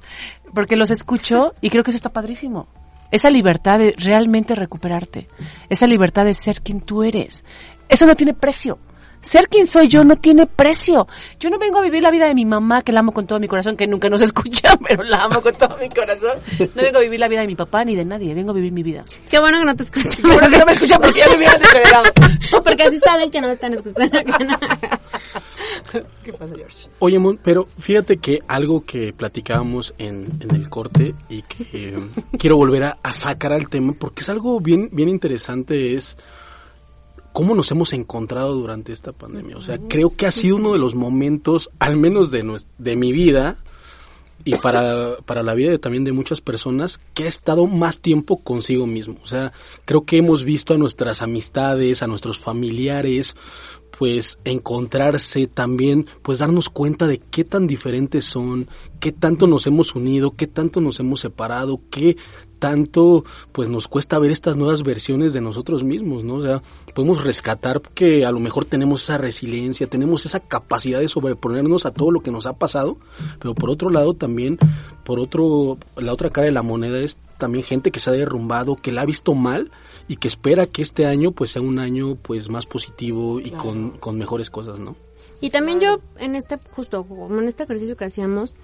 Porque los escucho y creo que eso está padrísimo. Esa libertad de realmente recuperarte. Esa libertad de ser quien tú eres. Eso no tiene precio. Ser quien soy yo no tiene precio. Yo no vengo a vivir la vida de mi mamá, que la amo con todo mi corazón, que nunca nos escucha, pero la amo con todo mi corazón. No vengo a vivir la vida de mi papá ni de nadie, vengo a vivir mi vida. Qué bueno que no te escuchan. Qué bueno que no me escuchan porque ya me hubieran desheredado. Porque así saben que no están escuchando. ¿Qué pasa, George? Oye, Mon, pero fíjate que algo que platicábamos en, en el corte y que eh, quiero volver a, a sacar al tema porque es algo bien, bien interesante es cómo nos hemos encontrado durante esta pandemia. O sea, creo que ha sido uno de los momentos, al menos de, mi vida y para, para la vida de- también de muchas personas, que ha estado más tiempo consigo mismo. O sea, creo que hemos visto a nuestras amistades, a nuestros familiares, pues encontrarse también, pues darnos cuenta de qué tan diferentes son, qué tanto nos hemos unido, qué tanto nos hemos separado, qué tanto pues nos cuesta ver estas nuevas versiones de nosotros mismos, ¿no? O sea, podemos rescatar que a lo mejor tenemos esa resiliencia, tenemos esa capacidad de sobreponernos a todo lo que nos ha pasado, pero por otro lado también, por otro, la otra cara de la moneda es también gente que se ha derrumbado, que la ha visto mal y que espera que este año pues sea un año pues más positivo y con, con mejores cosas, ¿no? Y también yo, en este, justo como en este ejercicio que hacíamos,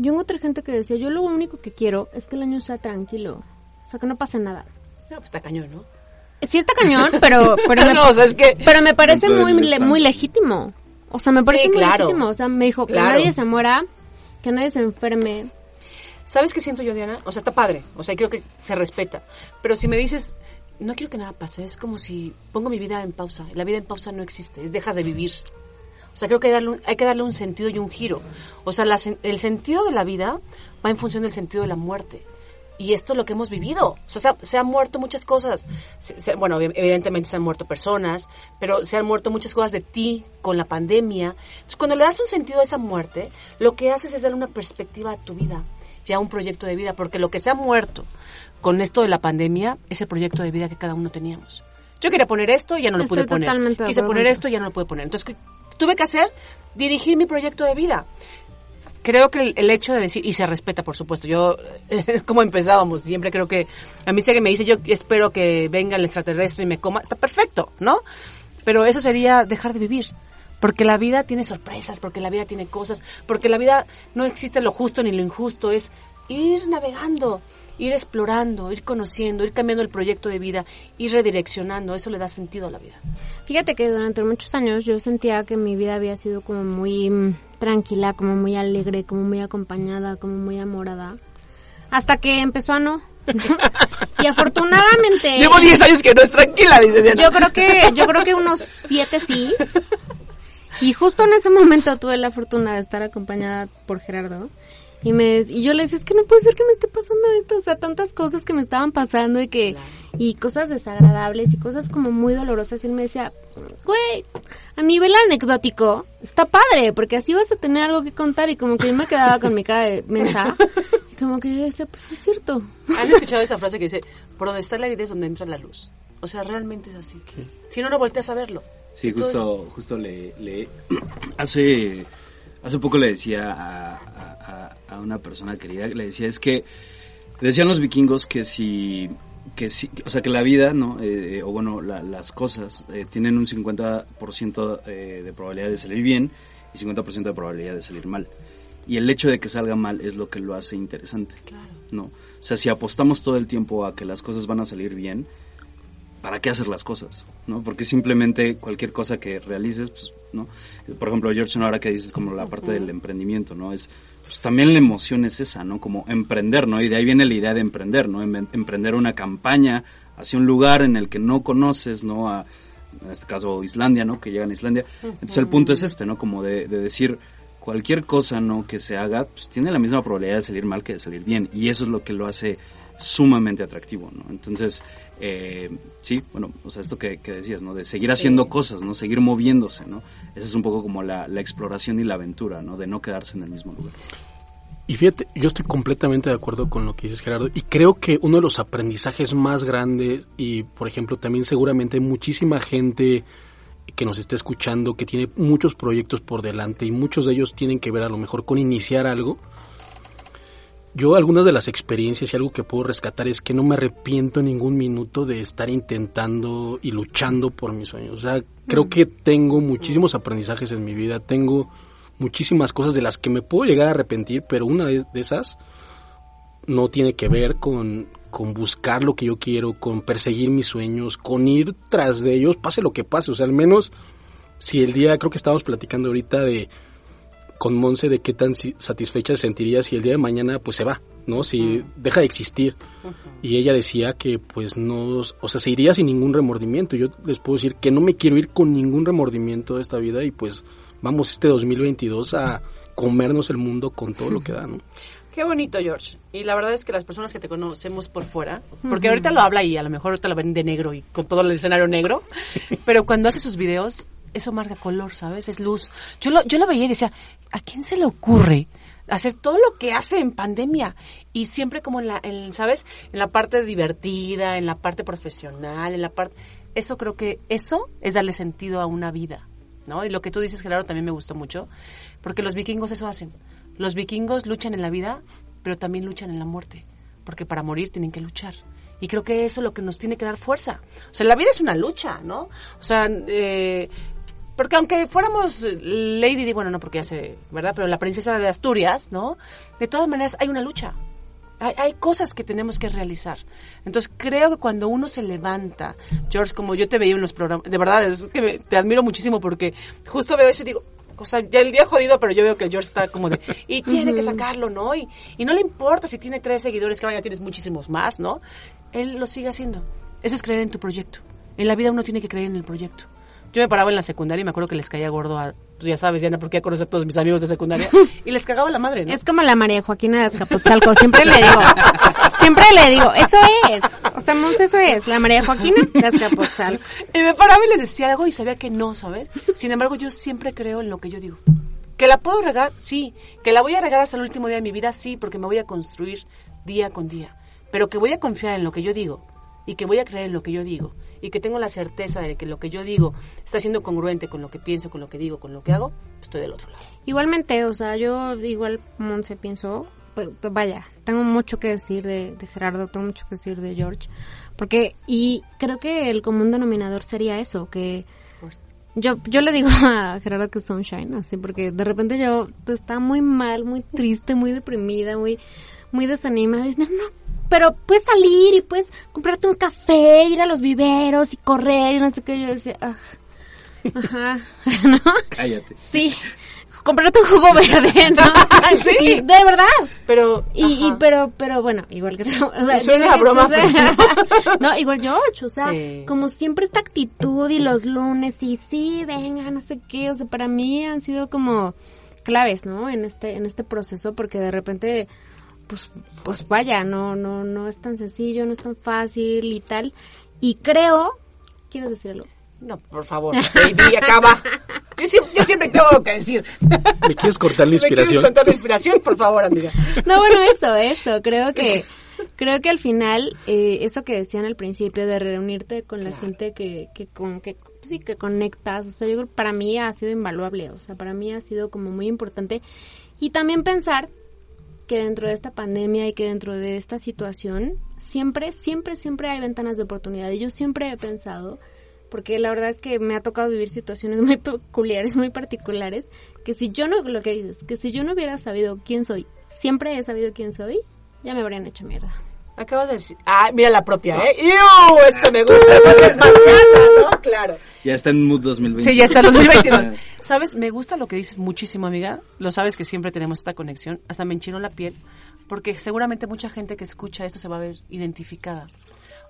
yo encontré gente que decía, yo lo único que quiero es que el año sea tranquilo. O sea, que no pase nada. No, pues está cañón, ¿no? Sí está cañón, pero, pero, me, No, o sea, es que- pero me parece muy, le- muy legítimo. O sea, me parece Sí, muy claro. legítimo. O sea, me dijo que Claro. nadie se muera, que nadie se enferme. ¿Sabes qué siento yo, Diana? O sea, está padre. O sea, creo que se respeta. Pero si me dices, no quiero que nada pase, es como si pongo mi vida en pausa. La vida en pausa no existe, es dejas de vivir. O sea, creo que hay, darle un, hay que darle un sentido y un giro. O sea, la el sentido de la vida va en función del sentido de la muerte. Y esto es lo que hemos vivido. O sea, se, ha- se han muerto muchas cosas. Se- se- bueno, ev- evidentemente se han muerto personas, pero se han muerto muchas cosas de ti con la pandemia. Entonces, cuando le das un sentido a esa muerte, lo que haces es darle una perspectiva a tu vida, ya un proyecto de vida, porque lo que se ha muerto con esto de la pandemia es el proyecto de vida que cada uno teníamos. Yo quería poner esto y ya no lo Estoy pude poner. Quise poner esto y ya no lo pude poner. Entonces, ¿qué tuve que hacer? Dirigir mi proyecto de vida creo que el, hecho de decir, y se respeta, por supuesto, yo, como empezábamos, siempre creo que, a mí si alguien me dice, yo espero que venga el extraterrestre y me coma, está perfecto, ¿no? Pero eso sería dejar de vivir. Porque la vida tiene sorpresas, porque la vida tiene cosas, porque la vida no existe lo justo ni lo injusto, es ir navegando, ir explorando, ir conociendo, ir cambiando el proyecto de vida, ir redireccionando, eso le da sentido a la vida. Fíjate que durante muchos años yo sentía que mi vida había sido como muy mm, tranquila, como muy alegre, como muy acompañada, como muy amorada. Hasta que empezó a no. y afortunadamente... Llevo 10 años que no es tranquila, dice Diana. Yo creo que, yo creo que unos siete sí. Y justo en ese momento tuve la fortuna de estar acompañada por Gerardo. Y me y yo le decía, es que no puede ser que me esté pasando esto, o sea, tantas cosas que me estaban pasando y que y cosas desagradables y cosas como muy dolorosas y él me decía, "Güey, a nivel anecdótico está padre, porque así vas a tener algo que contar" y como que yo me quedaba con mi cara de mensa y como que yo decía, pues es cierto. ¿Han escuchado esa frase que dice, por donde está la herida es donde entra la luz? O sea, realmente es así. Si no, no volteas a verlo. Sí, Entonces, justo, justo le, le hace, hace poco le decía a, a- una persona querida, le decía, es que, decían los vikingos que si, que si, o sea, que la vida, ¿no? Eh, o bueno, la- las cosas eh, tienen un 50% eh, de probabilidad de salir bien y 50% de probabilidad de salir mal. Y el hecho de que salga mal es lo que lo hace interesante, ¿no? O sea, si apostamos todo el tiempo a que las cosas van a salir bien, ¿para qué hacer las cosas? ¿no? Porque simplemente cualquier cosa que realices, pues, ¿no? Por ejemplo, George, ¿no? ahora que dices como la parte del emprendimiento, ¿no? Es, pues también la emoción es esa, ¿no? Como emprender, ¿no? Y de ahí viene la idea de emprender, ¿no? Em- emprender una campaña hacia un lugar en el que no conoces, ¿no? A, en este caso Islandia, ¿no? Que llegan a Islandia. Entonces el punto es este, ¿no? Como de, de decir, cualquier cosa, ¿no? Que se haga, pues tiene la misma probabilidad de salir mal que de salir bien. Y eso es lo que lo hace sumamente atractivo, ¿no? Entonces, eh, sí, bueno, o sea, esto que, que decías, ¿no? De seguir haciendo cosas, ¿no? Seguir moviéndose, ¿no? Esa es un poco como la, la exploración y la aventura, ¿no? De no quedarse en el mismo lugar. Y fíjate, yo estoy completamente de acuerdo con lo que dices Gerardo y creo que uno de los aprendizajes más grandes y por ejemplo también seguramente hay muchísima gente que nos está escuchando que tiene muchos proyectos por delante y muchos de ellos tienen que ver a lo mejor con iniciar algo. Yo algunas de las experiencias y algo que puedo rescatar es que no me arrepiento ningún minuto de estar intentando y luchando por mis sueños. O sea, creo que tengo muchísimos aprendizajes en mi vida, tengo muchísimas cosas de las que me puedo llegar a arrepentir, pero una de, de esas no tiene que ver con, con buscar lo que yo quiero, con perseguir mis sueños, con ir tras de ellos, pase lo que pase. O sea, al menos si el día, creo que estábamos platicando ahorita de con Monse de qué tan satisfecha se sentiría si el día de mañana pues se va, ¿no? Si deja de existir. Y ella decía que pues no, o sea, se iría sin ningún remordimiento. Yo les puedo decir que no me quiero ir con ningún remordimiento de esta vida y pues vamos este 2022 a comernos el mundo con todo lo que da, ¿no? Qué bonito, George. Y la verdad es que las personas que te conocemos por fuera, porque ahorita lo habla y a lo mejor ahorita lo ven de negro y con todo el escenario negro, pero cuando hace sus videos, eso marca color, ¿sabes? Es luz. Yo lo, yo lo veía y decía, ¿a quién se le ocurre hacer todo lo que hace en pandemia? Y siempre como en la, en, ¿sabes? En la parte divertida, en la parte profesional, en la parte... Eso creo que, eso es darle sentido a una vida. ¿no? Y lo que tú dices, Gerardo, también me gustó mucho, porque los vikingos eso hacen. Los vikingos luchan en la vida, pero también luchan en la muerte, porque para morir tienen que luchar. Y creo que eso es lo que nos tiene que dar fuerza. O sea, la vida es una lucha, ¿no? O sea, eh, porque aunque fuéramos Lady Di, bueno, no porque ya se, ¿verdad? Pero la princesa de Asturias, ¿no? De todas maneras hay una lucha. Hay, hay cosas que tenemos que realizar. Entonces creo que cuando uno se levanta, George, como yo te veía en los programas, de verdad, es que me- te admiro muchísimo porque justo veo eso y digo, o sea, ya el día jodido, pero yo veo que el George está como de, y tiene que sacarlo, ¿no? Y, y no le importa si tiene tres seguidores, que ahora ya tienes muchísimos más, ¿no? Él lo sigue haciendo. Eso es creer en tu proyecto. En la vida uno tiene que creer en el proyecto. Yo me paraba en la secundaria y me acuerdo que les caía gordo a, ya sabes, Diana, porque ya conoces a todos mis amigos de secundaria, y les cagaba la madre, ¿no? Es como la María Joaquina de Azcapotzalco, siempre le digo, siempre le digo, eso es, o sea, Monse, eso es, la María Joaquina de Azcapotzalco. Y me paraba y les decía algo y sabía que no, ¿sabes? Sin embargo, yo siempre creo en lo que yo digo. ¿Que la puedo regar? Sí. ¿Que la voy a regar hasta el último día de mi vida? Sí, porque me voy a construir día con día. Pero que voy a confiar en lo que yo digo y que voy a creer en lo que yo digo y que tengo la certeza de que lo que yo digo está siendo congruente con lo que pienso, con lo que digo, con lo que hago, estoy del otro lado. Igualmente, o sea, yo igual Monse pienso, pues, vaya, tengo mucho que decir de, de Gerardo, tengo mucho que decir de George, porque, y creo que el común denominador sería eso, que yo, yo le digo a Gerardo que es sunshine, así, porque de repente yo estaba muy mal, muy triste, muy deprimida, muy, muy desanimada, no, no, pero puedes salir y puedes comprarte un café, ir a los viveros y correr y no sé qué, yo decía, ah, ajá, ¿no? Cállate. Sí, comprarte un jugo verde, ¿no? Sí. Y de verdad. Pero, Y, pero, pero bueno, igual que tú, o sea, Eso era yo broma, no, igual George, o sea, Sí. como siempre esta actitud y los lunes y sí, venga, no sé qué, o sea, para mí han sido como claves, ¿no? En este, en este proceso, porque de repente, pues, pues vaya, no, no, no es tan sencillo, no es tan fácil y tal. Y creo, ¿quieres decirlo? No, por favor, baby, acaba. Yo siempre, yo siempre tengo algo que decir. ¿Me quieres cortar la ¿Me quieres inspiración? contar la inspiración? Por favor, amiga. No, bueno, eso, eso. Creo que, creo que al final, eh, eso que decían al principio de reunirte con la Claro. gente que, que con, que sí, que conectas, o sea, yo creo que para mí ha sido invaluable, o sea, para mí ha sido como muy importante. Y también pensar que dentro de esta pandemia y que dentro de esta situación, siempre, siempre, siempre hay ventanas de oportunidad. Y yo siempre he pensado, porque la verdad es que me ha tocado vivir situaciones muy peculiares, muy particulares, que si yo no, lo que dices, que si yo no hubiera sabido quién soy, siempre he sabido quién soy, ya me habrían hecho mierda. Acabas de decir. Ah, mira la propia, ¿eh? ¡Iu! Eso me gusta. Eso es mañana, ¿no? Claro. Ya está en Mood 2020. Sí, ya está 2022. ¿Sabes? Me gusta lo que dices muchísimo, amiga. Lo sabes que siempre tenemos esta conexión. Hasta me enchinó la piel. Porque seguramente mucha gente que escucha esto se va a ver identificada.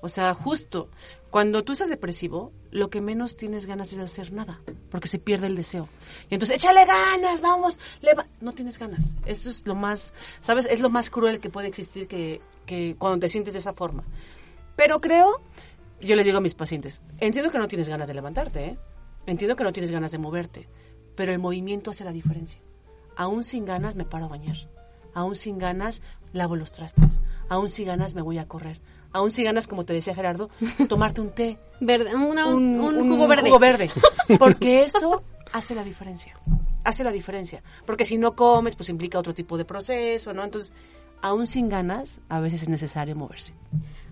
O sea, justo cuando tú estás depresivo, lo que menos tienes ganas es de hacer nada, porque se pierde el deseo. Y entonces, échale ganas, vamos, leva-". no tienes ganas. Esto es lo más, ¿sabes? Es lo más cruel que puede existir que, que cuando te sientes de esa forma. Pero creo, yo les digo a mis pacientes, entiendo que no tienes ganas de levantarte, ¿eh? Entiendo que no tienes ganas de moverte, pero el movimiento hace la diferencia. Aún sin ganas me paro a bañar. Aún sin ganas lavo los trastes. Aún sin ganas me voy a correr. Aún sin ganas, como te decía Gerardo, tomarte un té. Verde, una- un, un, jugo verde. jugo verde. Porque eso hace la diferencia. Hace la diferencia. Porque si no comes, pues implica otro tipo de proceso, ¿no? Entonces, aún sin ganas, a veces es necesario moverse.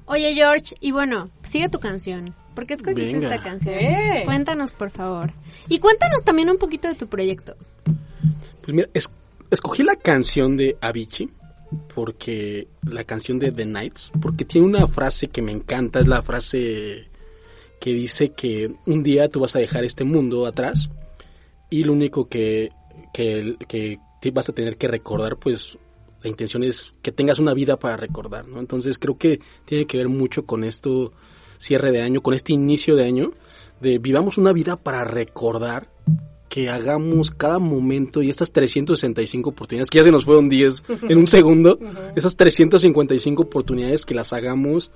Oye, George, y bueno, sigue tu canción. ¿Por qué escogiste Venga. esta canción? Eh. Cuéntanos, por favor. Y cuéntanos también un poquito de tu proyecto. Pues mira, es- escogí la canción de Avicii porque la canción de The Nights, porque tiene una frase que me encanta, es la frase que dice que un día tú vas a dejar este mundo atrás y lo único que, que, que te vas a tener que recordar, pues la intención es que tengas una vida para recordar, ¿no? Entonces creo que tiene que ver mucho con esto cierre de año, con este inicio de año, de vivamos una vida para recordar que hagamos cada momento y estas 365 oportunidades, que ya se nos fueron 10 en un segundo, esas 355 oportunidades que las hagamos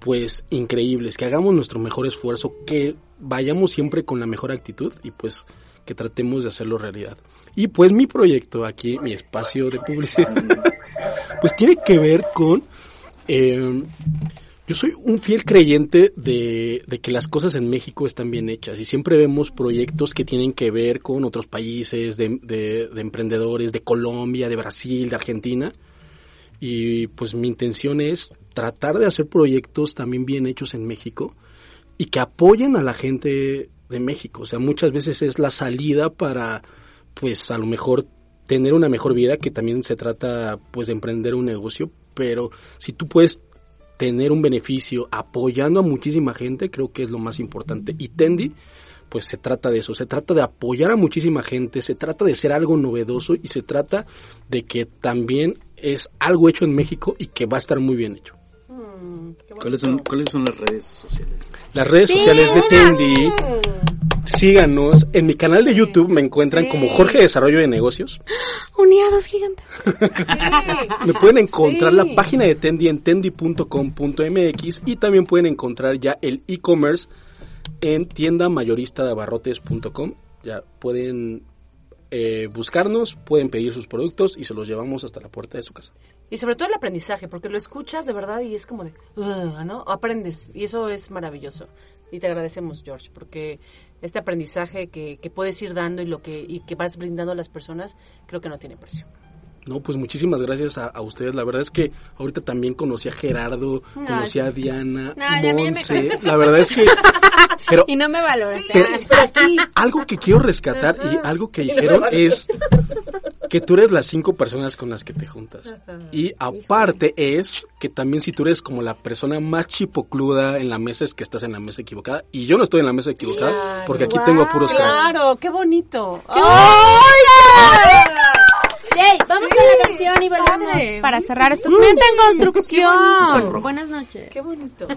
pues increíbles, que hagamos nuestro mejor esfuerzo, que vayamos siempre con la mejor actitud y pues que tratemos de hacerlo realidad. Y pues mi proyecto aquí, mi espacio de publicidad, pues tiene que ver con... eh, yo soy un fiel creyente de, de que las cosas en México están bien hechas y siempre vemos proyectos que tienen que ver con otros países, de, de- de emprendedores, de Colombia, de Brasil, de Argentina. Y pues mi intención es tratar de hacer proyectos también bien hechos en México y que apoyen a la gente de México. O sea, muchas veces es la salida para, pues a lo mejor tener una mejor vida, que también se trata pues de emprender un negocio, pero si tú puedes tener un beneficio apoyando a muchísima gente, creo que es lo más importante. Y Tendi, pues se trata de eso, se trata de apoyar a muchísima gente, se trata de ser algo novedoso y se trata de que también es algo hecho en México y que va a estar muy bien hecho. ¿Cuáles son, ¿Cuáles son las redes sociales? Las redes Sí, sociales de. Tendi, síganos. En mi canal de YouTube me encuentran como Jorge Desarrollo de Negocios. Uniados gigantes. Me pueden encontrar Sí. la página de Tendi en tendi.com.mx y también pueden encontrar ya el e-commerce en tiendamayoristadabarrotes.com. Ya pueden eh, buscarnos, pueden pedir sus productos y se los llevamos hasta la puerta de su casa. Y sobre todo el aprendizaje, porque lo escuchas de verdad y es como de, "Ugh", ¿no? Aprendes y eso es maravilloso. Y te agradecemos, George, porque este aprendizaje que, que puedes ir dando y lo que y que vas brindando a las personas, creo que no tiene precio. No, pues muchísimas gracias a, a ustedes. La verdad es que ahorita también conocí a Gerardo, conocí a Diana, No, Monse. La verdad es que... Pero, Y no me valoras. pero algo que quiero rescatar y algo que dijeron es que tú eres las cinco personas con las que te juntas. Y aparte es que también si tú eres como la persona más chipocluda en la mesa es que estás en la mesa equivocada. Y yo no estoy en la mesa equivocada porque aquí tengo a puros cracks. Claro, qué bonito. Yay, vamos con la canción y volvemos Padre. para cerrar estos Mente en Construcción. Buenas noches. Qué bonito.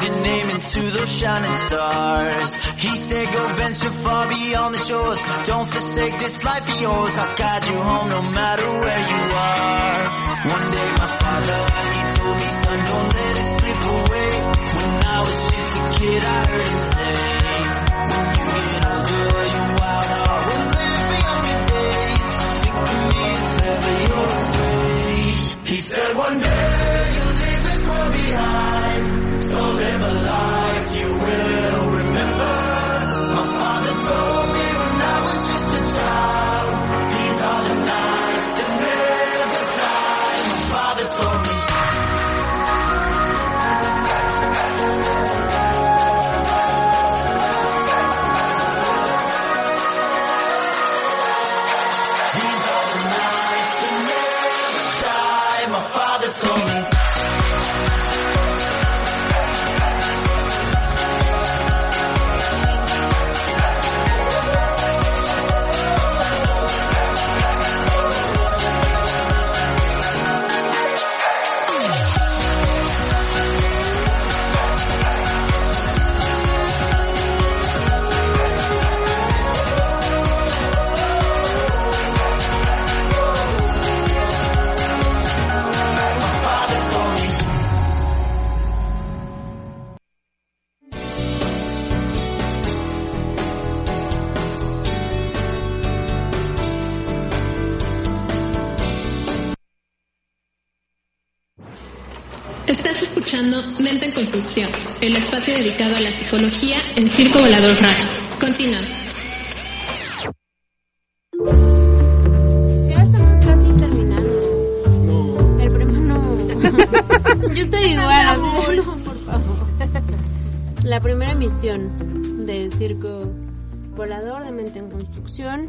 Carve your name into those shining stars. He said, go venture far beyond the shores. Don't forsake this life of yours. I'll guide you home no matter where you are. One day my father, he told me, son, don't let it slip away. When I was just a kid, I heard him say, Stop. El espacio dedicado a la psicología en Circo Volador Radio. Continuamos. Ya estamos casi terminando. El premio no. Yo estoy igual, así de, no, por favor. La primera emisión de Circo Volador de Mente en Construcción.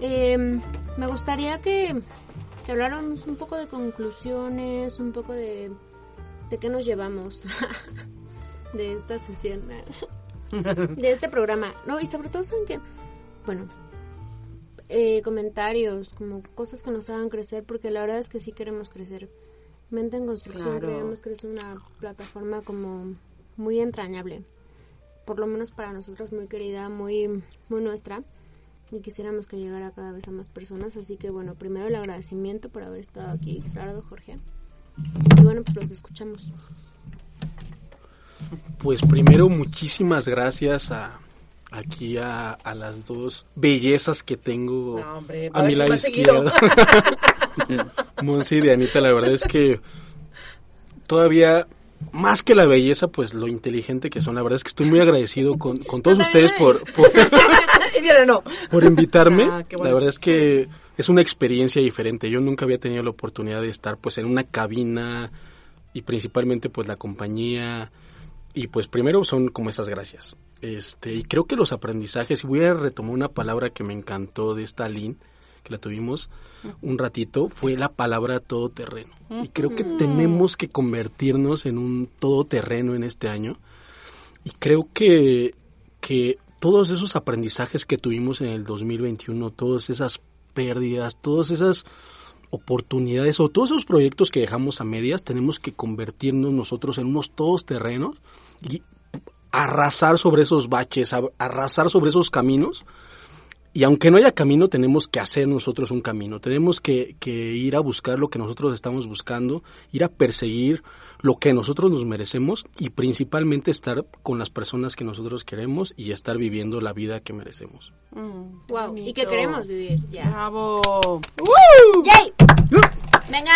Eh, me gustaría que, que habláramos un poco de conclusiones, un poco de, de qué nos llevamos de esta sesión, de este programa. No, y sobre todo, ¿saben que Bueno, eh, comentarios, como cosas que nos hagan crecer, porque la verdad es que sí queremos crecer. Mente en construcción, Claro. creemos que es una plataforma como muy entrañable, por lo menos para nosotros muy querida, muy, muy nuestra, y quisiéramos que llegara cada vez a más personas. Así que bueno, primero el agradecimiento por haber estado aquí, Gerardo, Jorge. Y bueno, pues los escuchamos. Pues primero muchísimas gracias a aquí a, a las dos bellezas que tengo No, hombre, a mi lado izquierdo. Monse y Dianita, la verdad es que todavía más que la belleza, pues lo inteligente que son. La verdad es que estoy muy agradecido con, con todos ustedes por, por, invitarme. Ah, bueno. La verdad es que es una experiencia diferente. Yo nunca había tenido la oportunidad de estar pues en una cabina y principalmente pues la compañía y pues primero son como estas gracias. Este, y creo que los aprendizajes, y voy a retomar una palabra que me encantó de esta Lynn, que la tuvimos un ratito, fue la palabra todoterreno. Y creo que tenemos que convertirnos en un todoterreno en este año. Y creo que, que todos esos aprendizajes que tuvimos en el 2021, todas esas pérdidas, todas esas oportunidades o todos esos proyectos que dejamos a medias, tenemos que convertirnos nosotros en unos todos terrenos y arrasar sobre esos baches, arrasar sobre esos caminos. Y aunque no haya camino, tenemos que hacer nosotros un camino. Tenemos que, que ir a buscar lo que nosotros estamos buscando, ir a perseguir lo que nosotros nos merecemos y principalmente estar con las personas que nosotros queremos y estar viviendo la vida que merecemos. Wow, y que queremos vivir ya. Bravo. ¡Yay! Venga,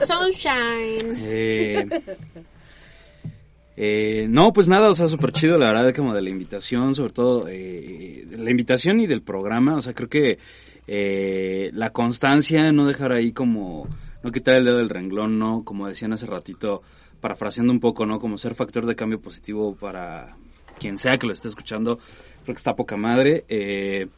sunshine. Eh, eh, no, pues nada, o sea, súper chido, la verdad, como de la invitación, sobre todo eh, de la invitación y del programa, o sea, creo que eh, la constancia, no dejar ahí como, no quitar el dedo del renglón, ¿no? Como decían hace ratito, parafraseando un poco, ¿no? Como ser factor de cambio positivo para quien sea que lo esté escuchando, creo que está poca madre. Eh,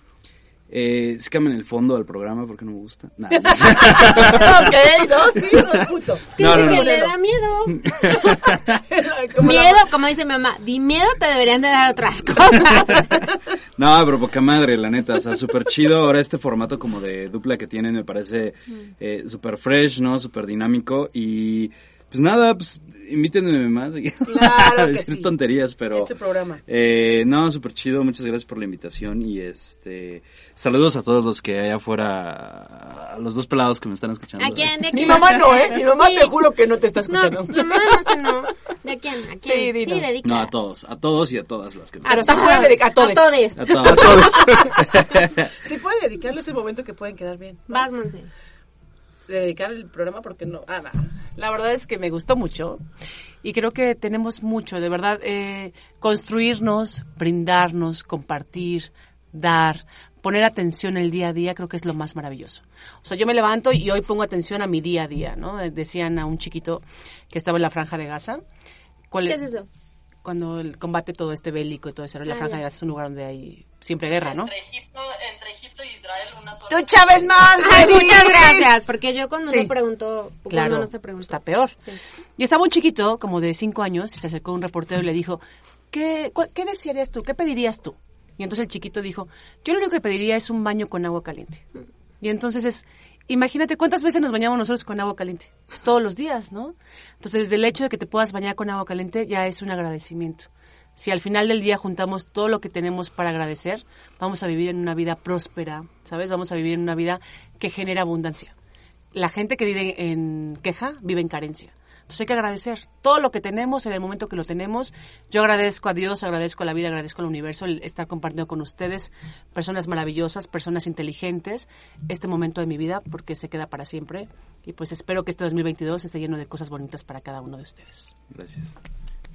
eh, sí cambien el fondo del programa porque no me gusta. Nah, no sé. ok, no, sí, no, puto. Es que No, dice no, que no. le da miedo. Como la- miedo, como dice mi mamá, di miedo te deberían de dar otras cosas. No, pero poca madre, la neta, o sea, súper chido. Ahora este formato como de dupla que tienen me parece eh, súper fresh, ¿no? Súper dinámico y pues nada, pues invítenme más Claro a que sí. tonterías, pero Este programa. eh, no, súper chido, muchas gracias por la invitación y este saludos a todos los que hay afuera, a los dos pelados que me están escuchando. ¿A quién? ¿De Mi quién? mamá no, ¿eh? Mi mamá Sí. te juro que no te está No, escuchando. mi mamá no sé, no. ¿De quién? ¿A quién? Sí, dinos. dedica. No, a todos, a todos y a todas las que me sí pueden dedicar a todos. A todes. A todos. Sí pueden dedicarle ese momento que pueden quedar bien. Vas, Monse. De dedicar el programa porque no, ah, no. la verdad es que me gustó mucho y creo que tenemos mucho, de verdad, eh, construirnos, brindarnos, compartir, dar, poner atención el día a día, creo que es lo más maravilloso. O sea, yo me levanto y hoy pongo atención a mi día a día, ¿no? Eh, Decían a un chiquito que estaba en la franja de Gaza. ¿Cuál ¿Qué es eso? Cuando el combate todo este bélico y todo eso, la Ah, franja de Gaza es un lugar donde hay siempre guerra, ¿no? Entre Egipto, entre Egipto y Israel, una sola. ¡Tú, Chávez! Ay, muchas gracias, porque yo cuando Sí. no pregunto, cuando Claro, no se pregunta. está peor. Sí. Y estaba un chiquito, como de cinco años, y se acercó un reportero y le dijo, ¿qué, cuál- ¿qué desearías tú? ¿Qué pedirías tú? Y entonces el chiquito dijo, yo lo único que pediría es un baño con agua caliente. Y entonces es, imagínate cuántas veces nos bañamos nosotros con agua caliente. Pues todos los días, ¿no? Entonces, desde el hecho de que te puedas bañar con agua caliente ya es un agradecimiento. Si al final del día juntamos todo lo que tenemos para agradecer, vamos a vivir en una vida próspera, ¿sabes? Vamos a vivir en una vida que genera abundancia la gente que vive en queja vive en carencia. Entonces hay que agradecer todo lo que tenemos en el momento que lo tenemos. Yo agradezco a Dios, agradezco a la vida, agradezco al universo el estar compartiendo con ustedes, personas maravillosas, personas inteligentes, este momento de mi vida, porque se queda para siempre. Y pues espero que este 2022 esté lleno de cosas bonitas para cada uno de ustedes. Gracias.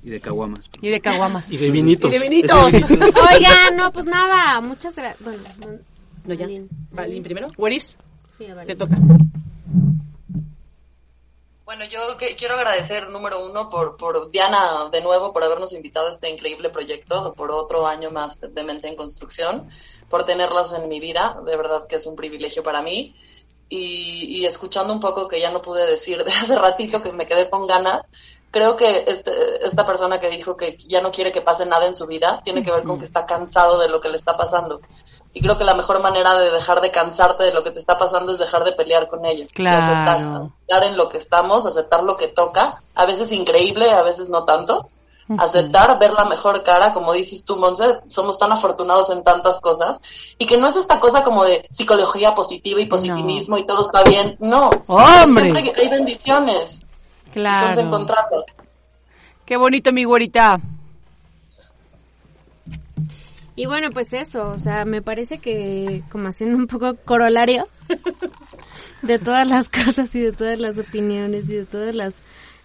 Y de caguamas. Y de caguamas. Y de vinitos. Y de vinitos. Oigan, no, pues nada, muchas gracias. Bueno, no- No, ya. Valín primero. Weris, Sí, te toca. Bueno, yo que- quiero agradecer, número uno, por, por Diana de nuevo, por habernos invitado a este increíble proyecto, por otro año más de Mente en Construcción, por tenerlas en mi vida, de verdad que es un privilegio para mí. Y, y escuchando un poco que ya no pude decir de hace ratito, que me quedé con ganas, creo que este, esta persona que dijo que ya no quiere que pase nada en su vida, tiene que ver con que está cansado de lo que le está pasando. Y creo que la mejor manera de dejar de cansarte de lo que te está pasando es dejar de pelear con ello. Y Claro. aceptar, aceptar en lo que estamos, aceptar lo que toca, a veces increíble, a veces no tanto. Aceptar, ver la mejor cara, como dices tú, Monse, somos tan afortunados en tantas cosas. Y que no es esta cosa como de psicología positiva y positivismo y todo está bien. No. ¡Hombre! Siempre hay bendiciones. Entonces Claro. encontrarlas. Qué bonito, mi güerita. Y bueno, pues eso, o sea, me parece que como haciendo un poco corolario de todas las cosas y de todas las opiniones y de todos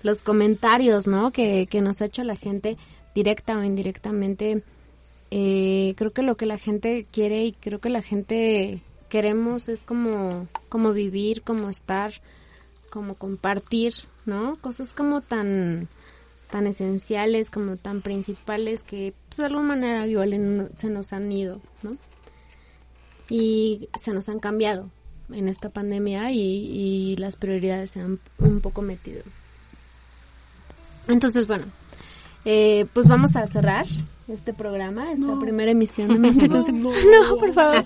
los comentarios, ¿no? Que, que nos ha hecho la gente directa o indirectamente. Eh, creo que lo que la gente quiere y creo que la gente queremos es como, como vivir, como estar, como compartir, ¿no? Cosas como tan tan esenciales, como tan principales que pues, de alguna manera igual se nos han ido, ¿no? Y se nos han cambiado en esta pandemia y, y las prioridades se han un poco metido. Entonces, bueno, eh, pues vamos a cerrar este programa, esta primera emisión de Mente. No, por favor.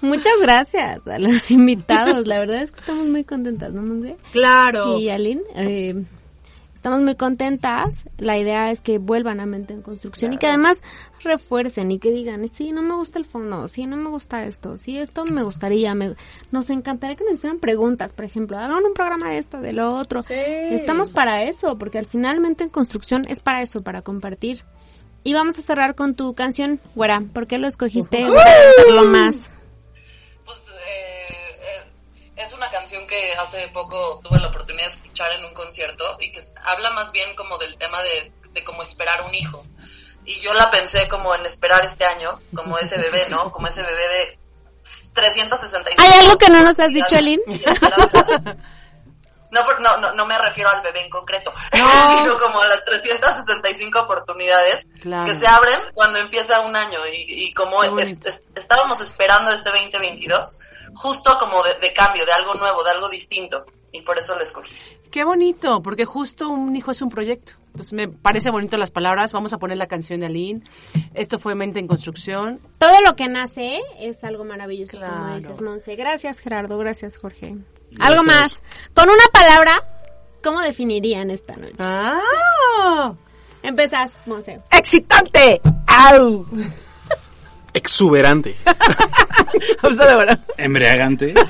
Muchas gracias a los invitados. La verdad es que estamos muy contentas, ¿no, Monse? Claro. Y Aline, eh, estamos muy contentas. La idea es que vuelvan a mente en construcción y que además refuercen y que digan, sí, no me gusta el fondo, sí, no me gusta esto, sí, esto me gustaría. Me, nos encantaría que nos hicieran preguntas, por ejemplo, hagan un programa de esto, de lo otro. Estamos para eso, porque al final mente en construcción es para eso, para compartir. Y vamos a cerrar con tu canción, Güera. ¿Por qué lo escogiste? Güera, lo más. Es una canción que hace poco tuve la oportunidad de escuchar en un concierto y que habla más bien como del tema de, de cómo esperar un hijo. Y yo la pensé como en esperar este año, como ese bebé, ¿no? Como ese bebé de 365. ¿Hay algo que no nos has dicho, Aline? No, no, no, no me refiero al bebé en concreto, sino como a las 365 oportunidades Claro. que se abren cuando empieza un año y, y como es- es- estábamos esperando este 2022, justo como de, de cambio, de algo nuevo, de algo distinto, y por eso la escogí. Qué bonito, porque justo un hijo es un proyecto. Entonces me parece bonito las palabras. Vamos a poner la canción de Aline. Esto fue Mente en Construcción. Todo lo que nace es algo maravilloso, como Claro. dices, Monse. Gracias, Gerardo. Gracias, Jorge. Algo más. Con una palabra, ¿cómo definirían esta noche? ¡Ah! Empezás, Monse. ¡Excitante! ¡Au! Exuberante. Embriagante.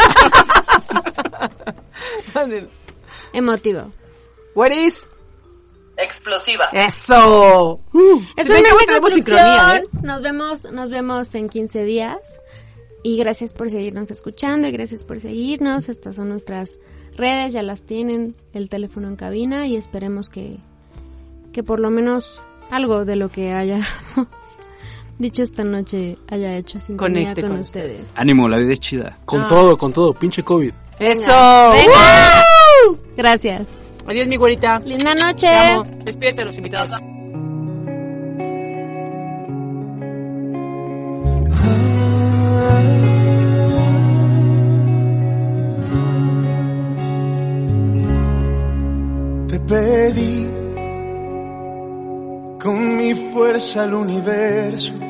Emotivo. What is? Explosiva. ¡Eso! Es tenemos Construcción. sincronía, ¿eh? Nos vemos, nos vemos en 15 días. Y gracias por seguirnos escuchando y gracias por seguirnos. Estas son nuestras redes, ya las tienen, el teléfono en cabina y esperemos que, que por lo menos algo de lo que hayamos dicho esta noche haya hecho sintonía Conecte con, con ustedes. Ánimo, la vida es chida. Con todo, con todo. Pinche COVID. ¡Eso! Venga. Gracias. Adiós, mi güerita. Linda noche. Despídete de los invitados. Te pedí con mi fuerza al universo.